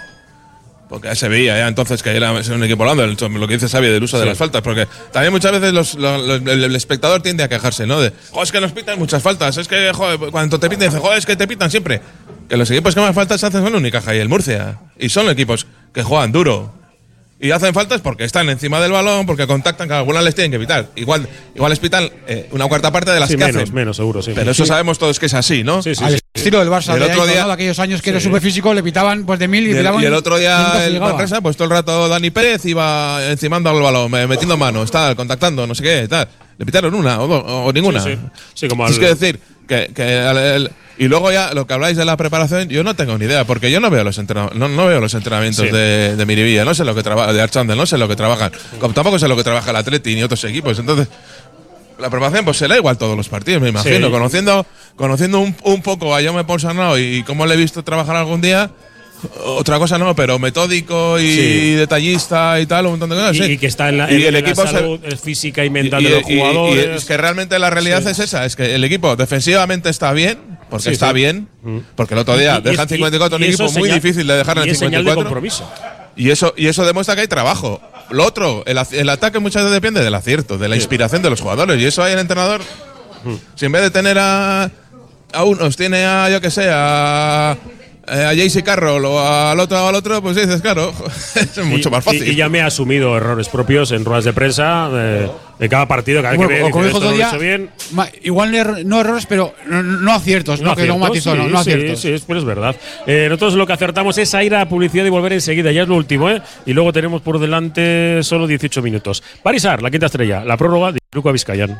Porque ya se veía ya entonces que era un equipo blando, el- lo que dice Xavi del uso de las faltas. Porque también muchas veces los- los- los- el, el espectador tiende a quejarse, ¿no? De, joder, es que nos pitan muchas faltas. Es que, joder, cuando te pitan, dice, joder, es que te pitan siempre. Que los equipos que más faltas hacen son Unicaja y el Murcia. Y son equipos que juegan duro. Y hacen faltas porque están encima del balón, porque contactan, que algunas les tienen que pitar. Igual, igual les pitan eh, una cuarta parte de las Sí, que menos, hacen. menos, seguro, sí. Pero eso sabemos todos que es así, ¿no? Sí, sí, Al sí. estilo del Barça, Y el de, otro día- ¿no? de aquellos años que era súper físico, le pitaban pues de mil y, Y el, y el otro día el. Manresa, pues todo el rato Dani Pérez iba encimando al balón, me- metiendo manos, tal, contactando, no sé qué, tal. Le pitaron una o, o ninguna. Sí, sí. Sí, como Es al- que decir, que, que al- el- y luego ya lo que habláis de la preparación, yo no tengo ni idea, porque yo no veo los entrena- no, no veo los entrenamientos Sí. de, de Miribilla, no sé lo que trabaja, de Archandel, no sé lo que trabajan. Como tampoco sé lo que trabaja el Atleti ni otros equipos. Entonces, la preparación pues será igual todos los partidos, me imagino. Sí. Conociendo, conociendo un, un poco a Jaume Ponsarnau y cómo le he visto trabajar algún día, otra cosa no, pero metódico y Sí. detallista y tal, un montón de cosas. Y, sí. y que está en la, Y en- el en la equipo se- salud eh, física y mental y- de los jugadores. y es que realmente la realidad Sí. es esa, es que el equipo defensivamente está bien, porque está bien, Mm. porque el otro día dejan es- 54 un equipo muy señal- difícil de dejar en el es señal de 54. compromiso. Y eso, y eso demuestra que hay trabajo. Lo otro, el, el ataque muchas veces depende del acierto, de la inspiración de los jugadores. Y eso hay el entrenador. Si en vez de tener a, a unos, tiene a, yo que sé, a, eh, a Jaycee Carroll o al otro o al otro, pues dices, claro, es mucho Y- más fácil. Y, y ya me ha asumido errores propios en ruedas de prensa, eh, de cada partido, cada vez Bueno, que ve, o como dice, dijo "Esto no lo otro he día, bien. ma- igual er- no errores, pero no, no aciertos, ¿no? que no aciertos, matizó, no, sí, no sí, aciertos. Sí, pero es verdad. Eh, nosotros lo que acertamos es a ir a publicidad y volver enseguida, ya es lo último, ¿eh? Y luego tenemos por delante solo 18 minutos. Parisar, la quinta estrella, la prórroga de Luca Vizcayan.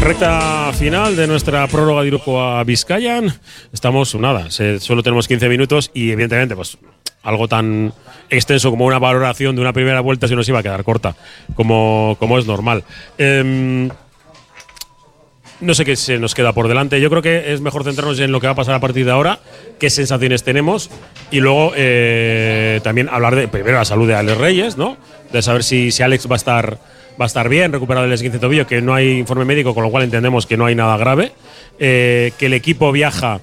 Recta final de nuestra prórroga de Iruko a Vizcayan. Estamos, nada, solo tenemos 15 minutos y evidentemente, pues algo tan extenso como una valoración de una primera vuelta se nos iba a quedar corta, como, como es normal. Em, no sé qué se nos queda por delante. Yo creo que es mejor centrarnos en lo que va a pasar a partir de ahora, qué sensaciones tenemos y luego eh, también hablar de primero la salud de Alex Reyes, ¿no? De saber si, si Alex va a estar va a estar bien, recuperado del esguince de tobillo, que no hay informe médico, con lo cual entendemos que no hay nada grave, eh, que el equipo viaja,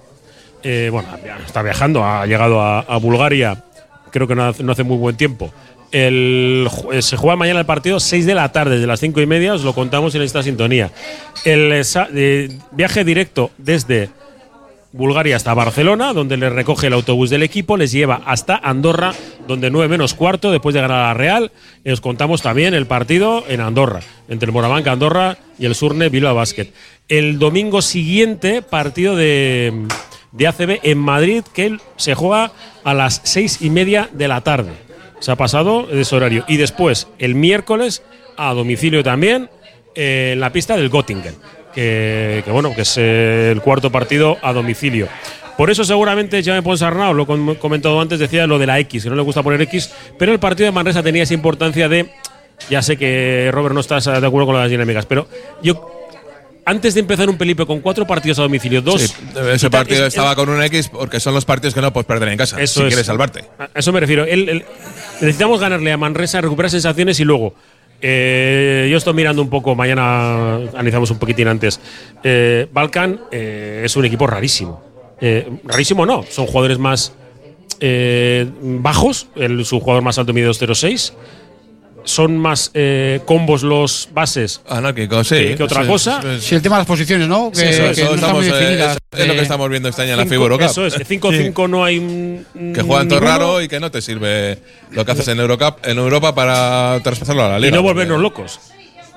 eh, bueno, está viajando, ha llegado a, Bulgaria, creo que no hace, no hace muy buen tiempo. El, eh, se juega mañana el partido 6 de la tarde, desde las 5 y media, os lo contamos en esta sintonía. El viaje directo desde Bulgaria hasta Barcelona, donde les recoge el autobús del equipo, les lleva hasta Andorra, donde 9 menos cuarto, después de ganar a la Real, eh, os contamos también el partido en Andorra, entre el Morabanca Andorra y el Surne Bilbao Basket. El domingo siguiente, partido de, de ACB en Madrid, que se juega a las seis y media de la tarde. Se ha pasado ese horario. Y después, el miércoles, a domicilio también, eh, en la pista del Göttingen que, que, bueno, que es el cuarto partido a domicilio. Por eso seguramente Jaime Ponsarnau, lo he comentado antes, decía lo de la X, que no le gusta poner X, pero el partido de Manresa tenía esa importancia de, ya sé que Robert no estás de acuerdo con las dinámicas, pero yo antes de empezar un Felipe con cuatro partidos a domicilio, dos... Sí, ese partido es- estaba con un X porque son los partidos que no puedes perder en casa Eso si es. quieres salvarte. A eso me refiero. El- el- necesitamos ganarle a Manresa, recuperar sensaciones y luego. Eh, yo estoy mirando un poco, mañana analizamos un poquitín antes. Eh, Balkan eh, es un equipo rarísimo. Eh, rarísimo no, son jugadores más bajos. Su jugador más alto mide 2.06. Son más eh, combos los bases Anárquico, sí. que, que otra Sí, cosa. sí, Sí, el tema de las posiciones, ¿no? Que, Sí, eso, que eso no estamos, muy eh, definidas. es- es lo que Eh, estamos viendo este año en la Eurocup. Eso es, 5-5 no hay. Que juegan todo raro y que no te sirve lo que haces en Eurocup, en Europa para traspasarlo a la Y liga. no volvernos locos.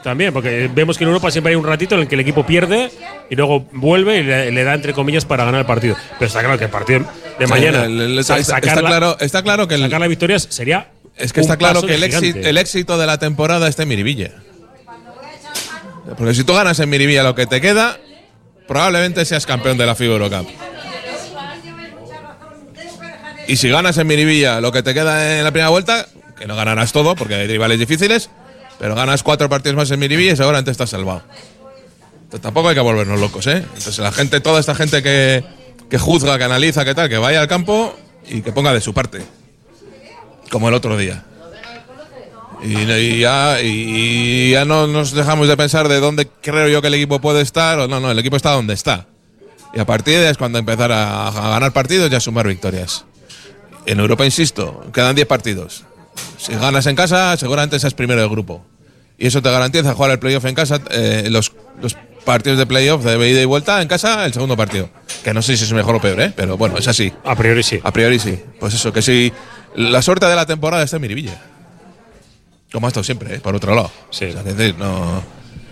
También, porque vemos que en Europa siempre hay un ratito en el que el equipo pierde y luego vuelve y le, le da entre comillas para ganar el partido. Pero está claro que el partido de Sí, mañana. el- el- Sa- está, sacar está la- claro, está claro que el, sacar las victorias sería. Es que está claro que el, éxito, el éxito de la temporada está en Miribilla. Porque si tú ganas en Miribilla lo que te queda, probablemente seas campeón de la FIBA Eurocup. Y si ganas en Miribilla lo que te queda en la primera vuelta, que no ganarás todo porque hay rivales difíciles, pero ganas cuatro partidos más en Miribilla y seguramente estás salvado. Entonces, tampoco hay que volvernos locos, ¿eh? Entonces la gente, toda esta gente que, que juzga, que analiza, que tal, que vaya al campo y que ponga de su parte. Como el otro día. Y, y ya, y ya no nos dejamos de pensar de dónde creo yo que el equipo puede estar. O no, no, el equipo está donde está. Y a partir de ahí es cuando empezar a, a ganar partidos y a sumar victorias. En Europa, insisto, quedan 10 partidos. Si ganas en casa, seguramente seas primero del grupo. Y eso te garantiza jugar el playoff en casa, eh, los, los partidos de playoff de ida y vuelta en casa, el segundo partido. Que no sé si es mejor o peor, ¿eh? pero bueno, es así. A priori sí. A priori sí. Pues eso, que si la suerte de la temporada está en Miribilla. Como ha estado siempre, ¿eh? por otro lado. Sí. O sea, que decir, no.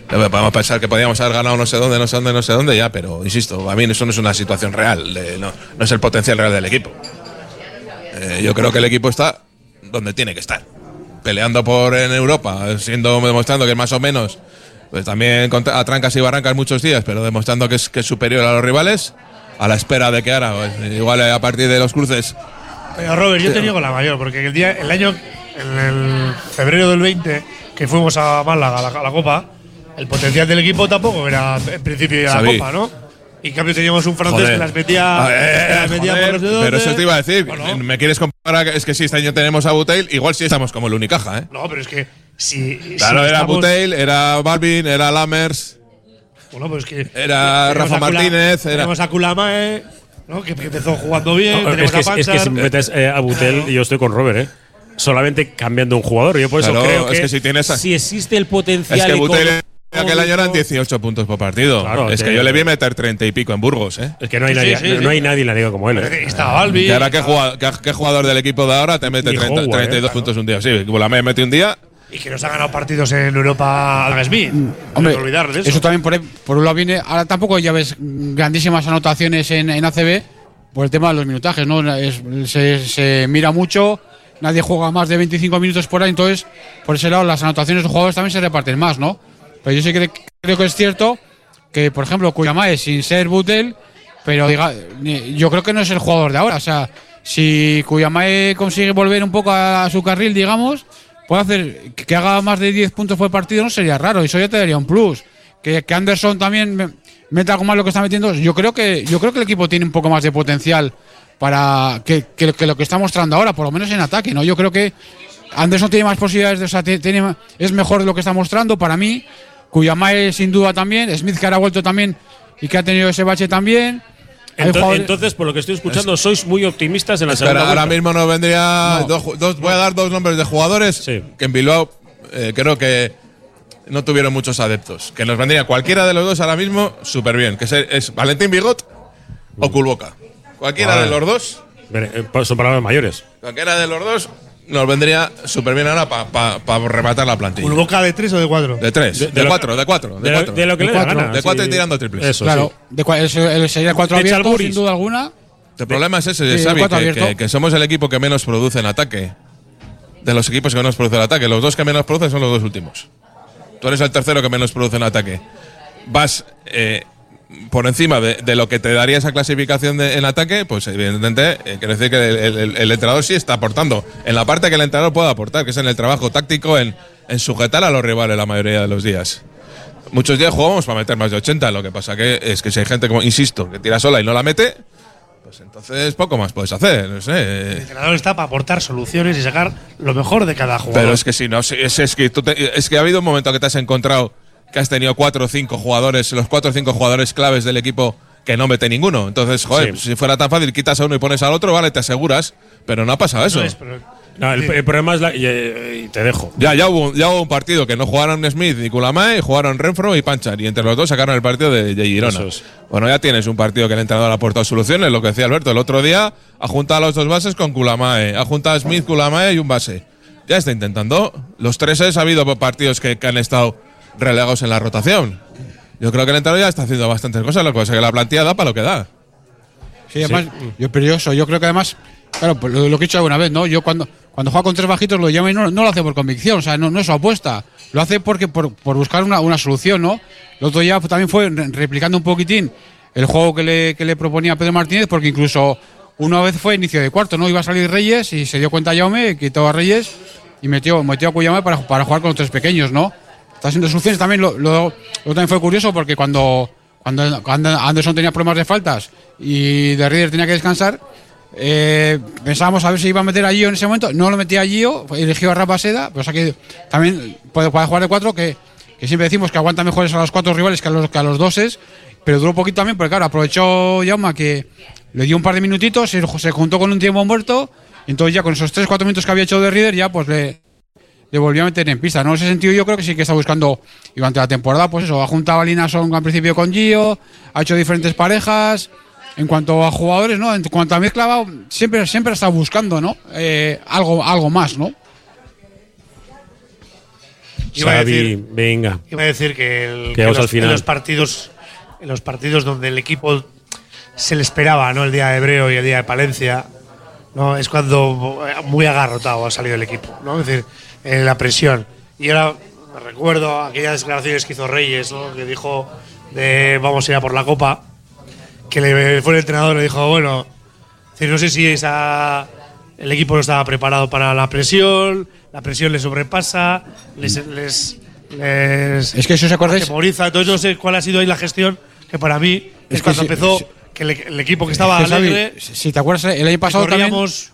Podemos pensar que podíamos haber ganado no sé dónde, no sé dónde, no sé dónde, ya, pero insisto, a mí eso no es una situación real, de- no, no es el potencial real del equipo. Eh, yo creo que el equipo está donde tiene que estar. Peleando por en Europa, siendo demostrando que más o menos, pues también a trancas y barrancas muchos días, pero demostrando que es, que es superior a los rivales, a la espera de que ahora, pues, igual a partir de los cruces, Pero Robert, yo te niego la mayor, porque el día, el año, en el febrero del 20, que fuimos a Málaga a la, a la Copa, el potencial del equipo tampoco era en principio a la Sabí. Copa, ¿no? Y en cambio teníamos un francés Joder. que las metía, Ah, eh, que las metía joder, por pero eso te iba a decir. ¿Me quieres comparar? Es que si este año tenemos a Buteil, igual sí estamos como el Unicaja, ¿eh? No, pero es que si. si Claro, era estamos- Buteil, era Balvin, era Lammers. Bueno, pues es que. Era Rafa Kula- Martínez, era- Tenemos a Kulamae, ¿no? Que, empezó jugando bien. No, es, que, a es que si metes eh, a Butel, y yo estoy con Robert, ¿eh? Solamente cambiando un jugador. Yo por eso Claro, creo que, es que si tienes a- si existe el potencial. Es que económico- Buteil aquel año eran 18 puntos por partido. Claro, es que yo le vi meter 30 y pico en Burgos, ¿eh? Es que no hay, Sí, nadie, sí, sí, no, sí. no hay nadie en la liga como él. ¿eh? Estaba Balbi. Y ahora, ¿qué jugador, qué- qué jugador del equipo de ahora te mete Ni 30 Howard, 32 ¿eh? puntos un día? Sí, Bulamé mete un día. Y que nos ha ganado partidos en Europa Adam Smith. No Hombre, que olvidar de eso. eso. también por, por un lado viene. Ahora tampoco ya ves grandísimas anotaciones en, en ACB por el tema de los minutajes, ¿no? Es- se, se mira mucho, nadie juega más de 25 minutos por ahí, entonces por ese lado las anotaciones de los jugadores también se reparten más, ¿no? Pero yo sí que creo que es cierto que, por ejemplo, Kuyamae sin ser Butel, pero diga, yo creo que no es el jugador de ahora. O sea, si Kuyamae consigue volver un poco a su carril, digamos, puede hacer que haga más de 10 puntos por partido, no sería raro. Eso ya te daría un plus. Que, que Anderson también me- meta algo más lo que está metiendo. Yo creo que yo creo que el equipo tiene un poco más de potencial para que, que- lo que está mostrando ahora, por lo menos en ataque, ¿no? Yo creo que Anderson tiene más posibilidades, de, o tiene, es mejor de lo que está mostrando para mí. Kuyamae sin duda también, Smith que ahora ha vuelto también y que ha tenido ese bache también. Jugadores- entonces, por lo que estoy escuchando, sois muy optimistas en la Espera, segunda ahora vuelta. mismo nos vendría. No. dos voy a dar dos nombres de jugadores que en Bilbao eh, creo que no tuvieron muchos adeptos. Que nos vendría cualquiera de los dos ahora mismo súper bien. Que es, es Valentín Bigot o Culboca. Cualquiera Vale. de los dos, eh, Son palabras mayores. cualquiera de los dos nos vendría súper bien ahora para rematar la plantilla. ¿Un boca de tres o de cuatro? De tres, de, de lo- cuatro, de cuatro. De, de lo- cuatro. de lo que De le cuatro. gana. De cuatro sí. y tirando triples. Eso, claro, sí. de cua- el- sería cuatro De abierto, Chalburis. sin duda alguna. El problema es ese, Xavi, que, que- que somos el equipo que menos produce en ataque. De los equipos que menos produce en ataque. Los dos que menos producen son los dos últimos. Tú eres el tercero que menos produce en ataque. Vas eh, por encima de, de lo que te daría esa clasificación de- en ataque, pues evidentemente eh, quiere decir que el, el- el entrenador sí está aportando. En la parte que el entrenador puede aportar, que es en el trabajo táctico, en, en sujetar a los rivales la mayoría de los días. Muchos días jugamos para meter más de 80, lo que pasa que es que si hay gente, como insisto, que tira sola y no la mete, pues entonces poco más puedes hacer, no sé. El entrenador está para aportar soluciones y sacar lo mejor de cada jugador. Pero es que si no, es, es que tú te- es que ha habido un momento que te has encontrado que has tenido cuatro o cinco jugadores, los cuatro o cinco jugadores claves del equipo que no mete ninguno. Entonces, joder, Sí. si fuera tan fácil, quitas a uno y pones al otro, vale, te aseguras. Pero no ha pasado eso. No es, pero- No, el, el problema es la. Y, eh, y te dejo. Ya, ya hubo, ya hubo un partido que no jugaron Smith y Kulamae, jugaron Renfro y Panchar. Y entre los dos sacaron el partido de, de Girona. Eso es. Bueno, ya tienes un partido que el entrenador ha aportado soluciones, lo que decía Alberto. El otro día ha juntado a los dos bases con Kulamae. Ha juntado a Smith, Kulamae y un base. Ya está intentando. Los tres ha habido partidos que, que han estado relegados en la rotación. Yo creo que el entrenador ya está haciendo bastantes cosas, lo que pasa es que la plantilla da para lo que da. Sí, además, yo, pero yo, eso, yo creo que además, claro, pues lo, lo que he dicho alguna vez, ¿no? Yo cuando, cuando juega con tres bajitos lo llama y no, no lo hace por convicción, o sea, no, no es su apuesta. Lo hace porque por, por buscar una, una solución, ¿no? El otro día también fue re- replicando un poquitín el juego que le, que le proponía Pedro Martínez, porque incluso una vez fue inicio de cuarto, ¿no? Iba a salir Reyes y se dio cuenta Jaume, quitó a Reyes y metió, metió a Cuyama para, para jugar con los tres pequeños, ¿no? Está haciendo soluciones. También lo, también fue curioso porque cuando, cuando, Anderson tenía problemas de faltas y de Rieder tenía que descansar, eh, pensábamos a ver si iba a meter a Gio en ese momento. No lo metía a Gio, eligió a Rafa Seda, pero también puede, jugar de cuatro, que, que siempre decimos que aguanta mejores a los cuatro rivales que a los, que a los doses, pero duró poquito también, porque claro, aprovechó Jauma que le dio un par de minutitos, se, se juntó con un tiempo muerto, entonces ya con esos tres, cuatro minutos que había hecho de Rieder, ya pues le, le volvió a meter en pista. ¿no? En ese sentido, yo creo que sí que está buscando, y durante la temporada, pues eso, ha juntado a Linason al principio con Gio, ha hecho diferentes parejas. En cuanto a jugadores, ¿no? En cuanto a mezcla, va- siempre, siempre está buscando, ¿no? Eh, algo, algo más, ¿no? Iba a Xavi, decir- venga. Iba a decir que, el- Que los, al final. en los partidos en los partidos donde el equipo se le esperaba, ¿no? El día de Hebreo y el día de Palencia, ¿no? Es cuando muy agarrotado ha salido el equipo, ¿no? Es decir, en la presión. Y ahora recuerdo aquellas declaraciones que hizo Reyes, ¿no? Que dijo de vamos a ir a por la copa, que le fue el entrenador y le dijo, bueno, no sé si esa el equipo no estaba preparado para la presión, la presión le sobrepasa, les, les, les Es que si os acordáis- atemoriza. Entonces no sé cuál ha sido ahí la gestión, que para mí es, Es que cuando empezó que el, el equipo que estaba Es que, Xavi, alegre, si si te acuerdas, el año pasado también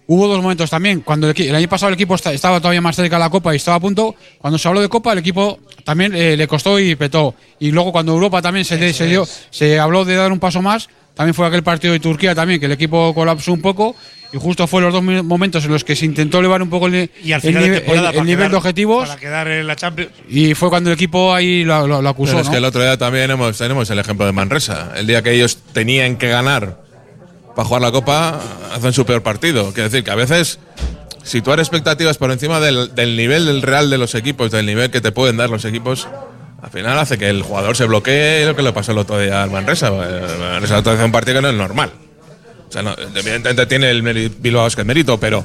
hubo dos momentos también. Cuando el, el año pasado el equipo esta- estaba todavía más cerca de la Copa y estaba a punto, cuando se habló de Copa, el equipo también eh, le costó y petó. Y luego cuando Europa también se, se dio, se habló de dar un paso más, también fue aquel partido de Turquía también, que el equipo colapsó un poco. Y justo fue los dos momentos en los que se intentó elevar un poco el, y al el final de nive- temporada el- el para nivel quedar- de objetivos. para quedar en la Champions. Y fue cuando el equipo ahí lo, lo- lo acusó. Pero es ¿no? que el otro día también hemos, tenemos el ejemplo de Manresa. El día que ellos tenían que ganar para jugar la Copa, hacen su peor partido. Quiere decir que a veces situar expectativas por encima del, del nivel del real de los equipos, del nivel que te pueden dar los equipos, al final hace que el jugador se bloquee lo que le pasó el otro día al Manresa. El Manresa otro día un partido que no es normal. O sea, no, evidentemente tiene el Bilbao Basket mérito, pero,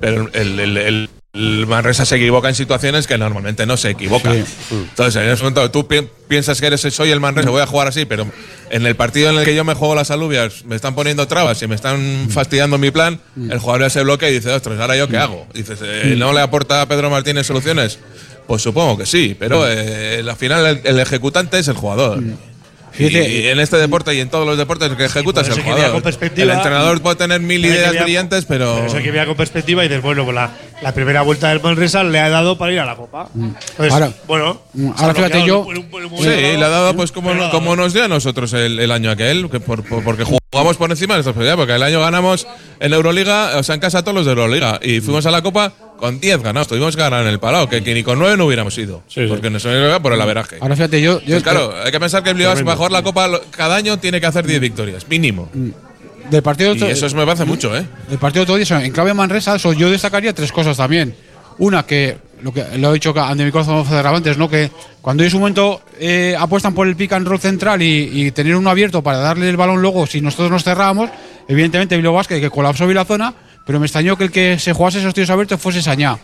pero el, el- el- el Manresa se equivoca en situaciones que normalmente no se equivoca. Entonces, en ese momento tú pi- piensas que eres soy el Manresa, voy a jugar así, pero en el partido en el que yo me juego las alubias, me están poniendo trabas y me están fastidiando mi plan, el jugador ya se bloquea y dice, ostras, ¿ahora yo qué hago? Dices, eh, ¿no le aporta a Pedro Martínez soluciones? Pues supongo que sí, pero eh, al final el, el ejecutante es el jugador. Fíjate- y en este deporte y en todos los deportes que ejecuta es por el jugador. con perspectiva. El entrenador puede tener mil ideas mirar- brillantes, pero. Pero eso hay que mirar con perspectiva y dices, bueno, pues la, la primera vuelta del Manresa le ha dado para ir a la Copa. Entonces, Ahora- bueno, Mm, ahora fíjate, yo- un- un Sí, le ha dado pues como, nos dio a nosotros el, el año aquel, que por- por- porque jugamos por encima de nuestra posibilidad, porque el año ganamos en Euroliga, o sea, en casa todos los de Euroliga, y fuimos a la Copa con 10 ganados, tuvimos que ganar en el Palau, que, que ni con 9 no hubiéramos ido, porque nos iba por el averaje. Ahora fíjate, yo. yo Pues claro, hay que pensar que el Bilbao para jugar la Copa cada año tiene que hacer 10 victorias, mínimo. del partido Y eso es- me parece mucho, ¿eh? El partido de todo eso, en clave Manresa, eso, yo destacaría tres cosas también. Una, que lo que lo he dicho ante mi corazón antes, ¿no? Que cuando ellos un momento eh, apuestan por el pick and roll central y, y tener uno abierto para darle el balón luego, si nosotros nos cerrábamos, evidentemente Bilbao Basket que colapsó bien la zona, pero me extrañó que el que se jugase esos tiros abiertos fuese Sañá.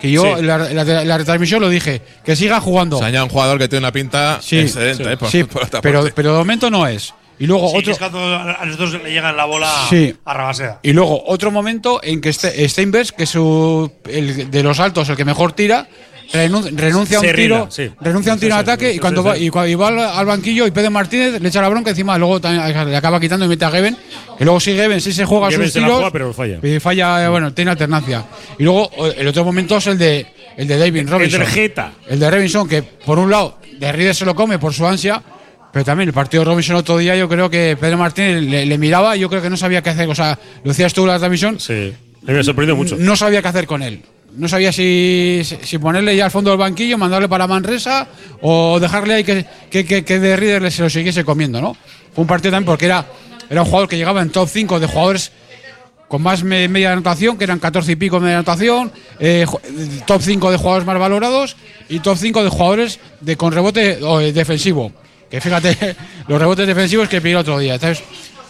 Que yo Sí. en, la, en la- en la retransmisión lo dije, que siga jugando. Saña, un jugador que tiene una pinta Sí, excelente, ¿eh? Por- sí, por otra pero, parte. pero de momento no es. Y luego Sí, que otro. es cuando a nosotros le llegan la bola Sí. a Rabaseda. Y luego otro momento en que este, Steinbergs, que es su, el de los altos el que mejor tira, renun- renuncia a un tiro, sí. renuncia a un tiro sí, ataque y cuando va, y cua- y va al, al banquillo y Pedro Martínez le echa la bronca encima, luego también le acaba quitando y mete a Geben, que luego sí Geben sí se juega Geben sus se tiros, juega, pero falla. y falla, bueno, tiene alternancia. Y luego el otro momento es el de el de David Robinson. El de Jeta. El de Robinson, que por un lado, de Rieder se lo come por su ansia, pero también el partido de Robinson otro día, yo creo que Pedro Martínez le, le miraba y yo creo que no sabía qué hacer. O sea, lo decías tú la transmisión. Sí, me sorprendió mucho. No sabía qué hacer con él. No sabía si, si- ponerle ya al fondo del banquillo, mandarle para Manresa o dejarle ahí que, que, que, que de Rieder le- se lo siguiese comiendo, ¿no? Fue un partido también porque era, era un jugador que llegaba en top 5 de jugadores con más me- media anotación, que eran 14 y pico de media anotación, eh, top 5 de jugadores más valorados y top 5 de jugadores de con rebote o, eh, defensivo. Que fíjate, los rebotes defensivos que pidió el otro día. Entonces,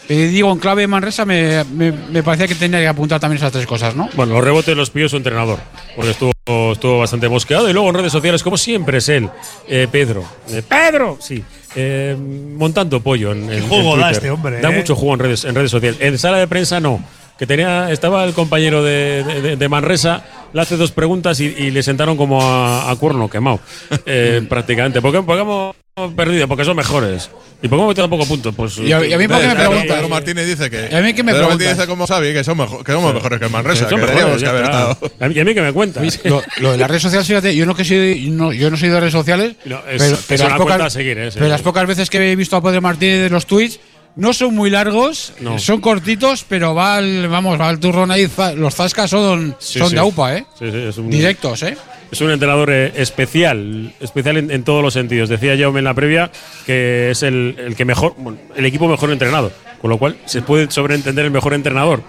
digo, en clave Manresa me, me, me parecía que tenía que apuntar también esas tres cosas, ¿no? Bueno, los rebotes los pidió su entrenador, porque estuvo, estuvo bastante mosqueado. Y luego en redes sociales, como siempre es él, eh, Pedro. Eh, ¡Pedro! Sí. eh, montando pollo en, en- juego en da este hombre, Da eh. mucho juego en redes, en redes sociales. En sala de prensa no. Que tenía, estaba el compañero de, de- de Manresa, le hace dos preguntas y, y le sentaron como a, a cuerno quemado, eh, prácticamente. ¿Por qué, por qué hemos perdido? Porque son mejores. ¿Y por qué hemos metido tan poco punto? Pues, Y a- y a mí, ¿por qué me? Pedro Martínez dice que. ¿Y a mí qué me Pedro preguntas? Martínez dice como Xavi que somos, que somos mejores que el Manresa. son que mejores, deberíamos que ya haber está. estado. ¿Y a mí, y a mí que me cuentas? Lo, lo de las redes sociales, fíjate, yo no que soy, no, yo no soy de redes sociales, No, es- es una cuenta a seguir, eh, sí. pero las pocas veces que he visto a Pedro Martínez de los tweets no son muy largos, No. son cortitos, pero va al, vamos, va al turrón ahí, los zascas son, Sí, son sí. de AUPA, ¿eh? Sí, sí, es un, Directos, ¿eh? Es un entrenador eh, especial, especial en, todos los sentidos. Decía Jaume en la previa que es el, que mejor, el equipo mejor entrenado, con lo cual se puede sobreentender el mejor entrenador.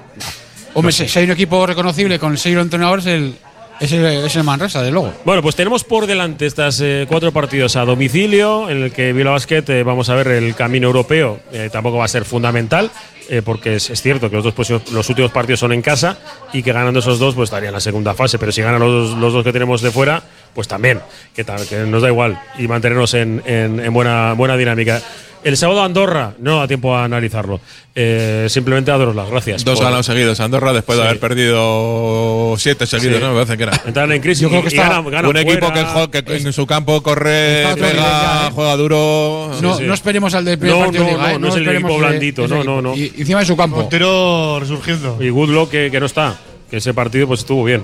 Hombre, si hay un equipo reconocible con el sello de entrenador es el, es el, es el Manresa, de luego. Bueno, pues tenemos por delante estas eh, cuatro partidos a domicilio, en el que Vila Basket eh, vamos a ver el camino europeo. eh, tampoco va a ser fundamental, eh, porque es, es cierto que los, dos, próximos- los últimos partidos son en casa y que ganando esos dos, pues estaría en la segunda fase. Pero si ganan los, los dos que tenemos de fuera, pues también, que, que nos da igual y mantenernos en, en- en buena, buena dinámica. El sábado Andorra, no da tiempo a analizarlo. Eh, simplemente a daros las gracias. Dos por ganados seguidos. Andorra, después de Sí. haber perdido siete seguidos, Sí. ¿no? Me parece que era. Entrar en crisis Yo creo y- que y está gana- gana un equipo que, en su campo corre, pega, ya, ¿eh? juega duro. No, sí. no esperemos al del primer No, partido no, Liga, no, ¿eh? no es el equipo blandito, no, no, no. Y encima de su campo. Montero resurgiendo. Y Goodlock que, que no está. Que ese partido pues estuvo bien.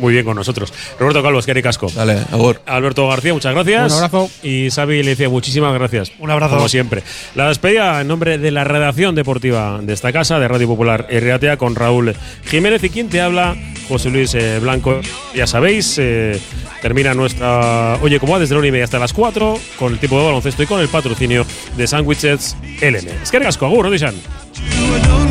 Muy bien con nosotros. Roberto Calvo, que Casco. Dale, Agur. Alberto García, muchas gracias. Un abrazo. Y Xavi le decía muchísimas gracias. Un abrazo. Como siempre. La despedida en nombre de la redacción deportiva de esta casa, de Radio Popular RATA, con Raúl Jiménez y quien te habla, José Luis eh, Blanco. Ya sabéis, eh, termina nuestra. Oye, como va desde la una y media hasta las 4, con el tipo de baloncesto y con el patrocinio de Sándwiches LM. Es que Casco, Agur, ¿no,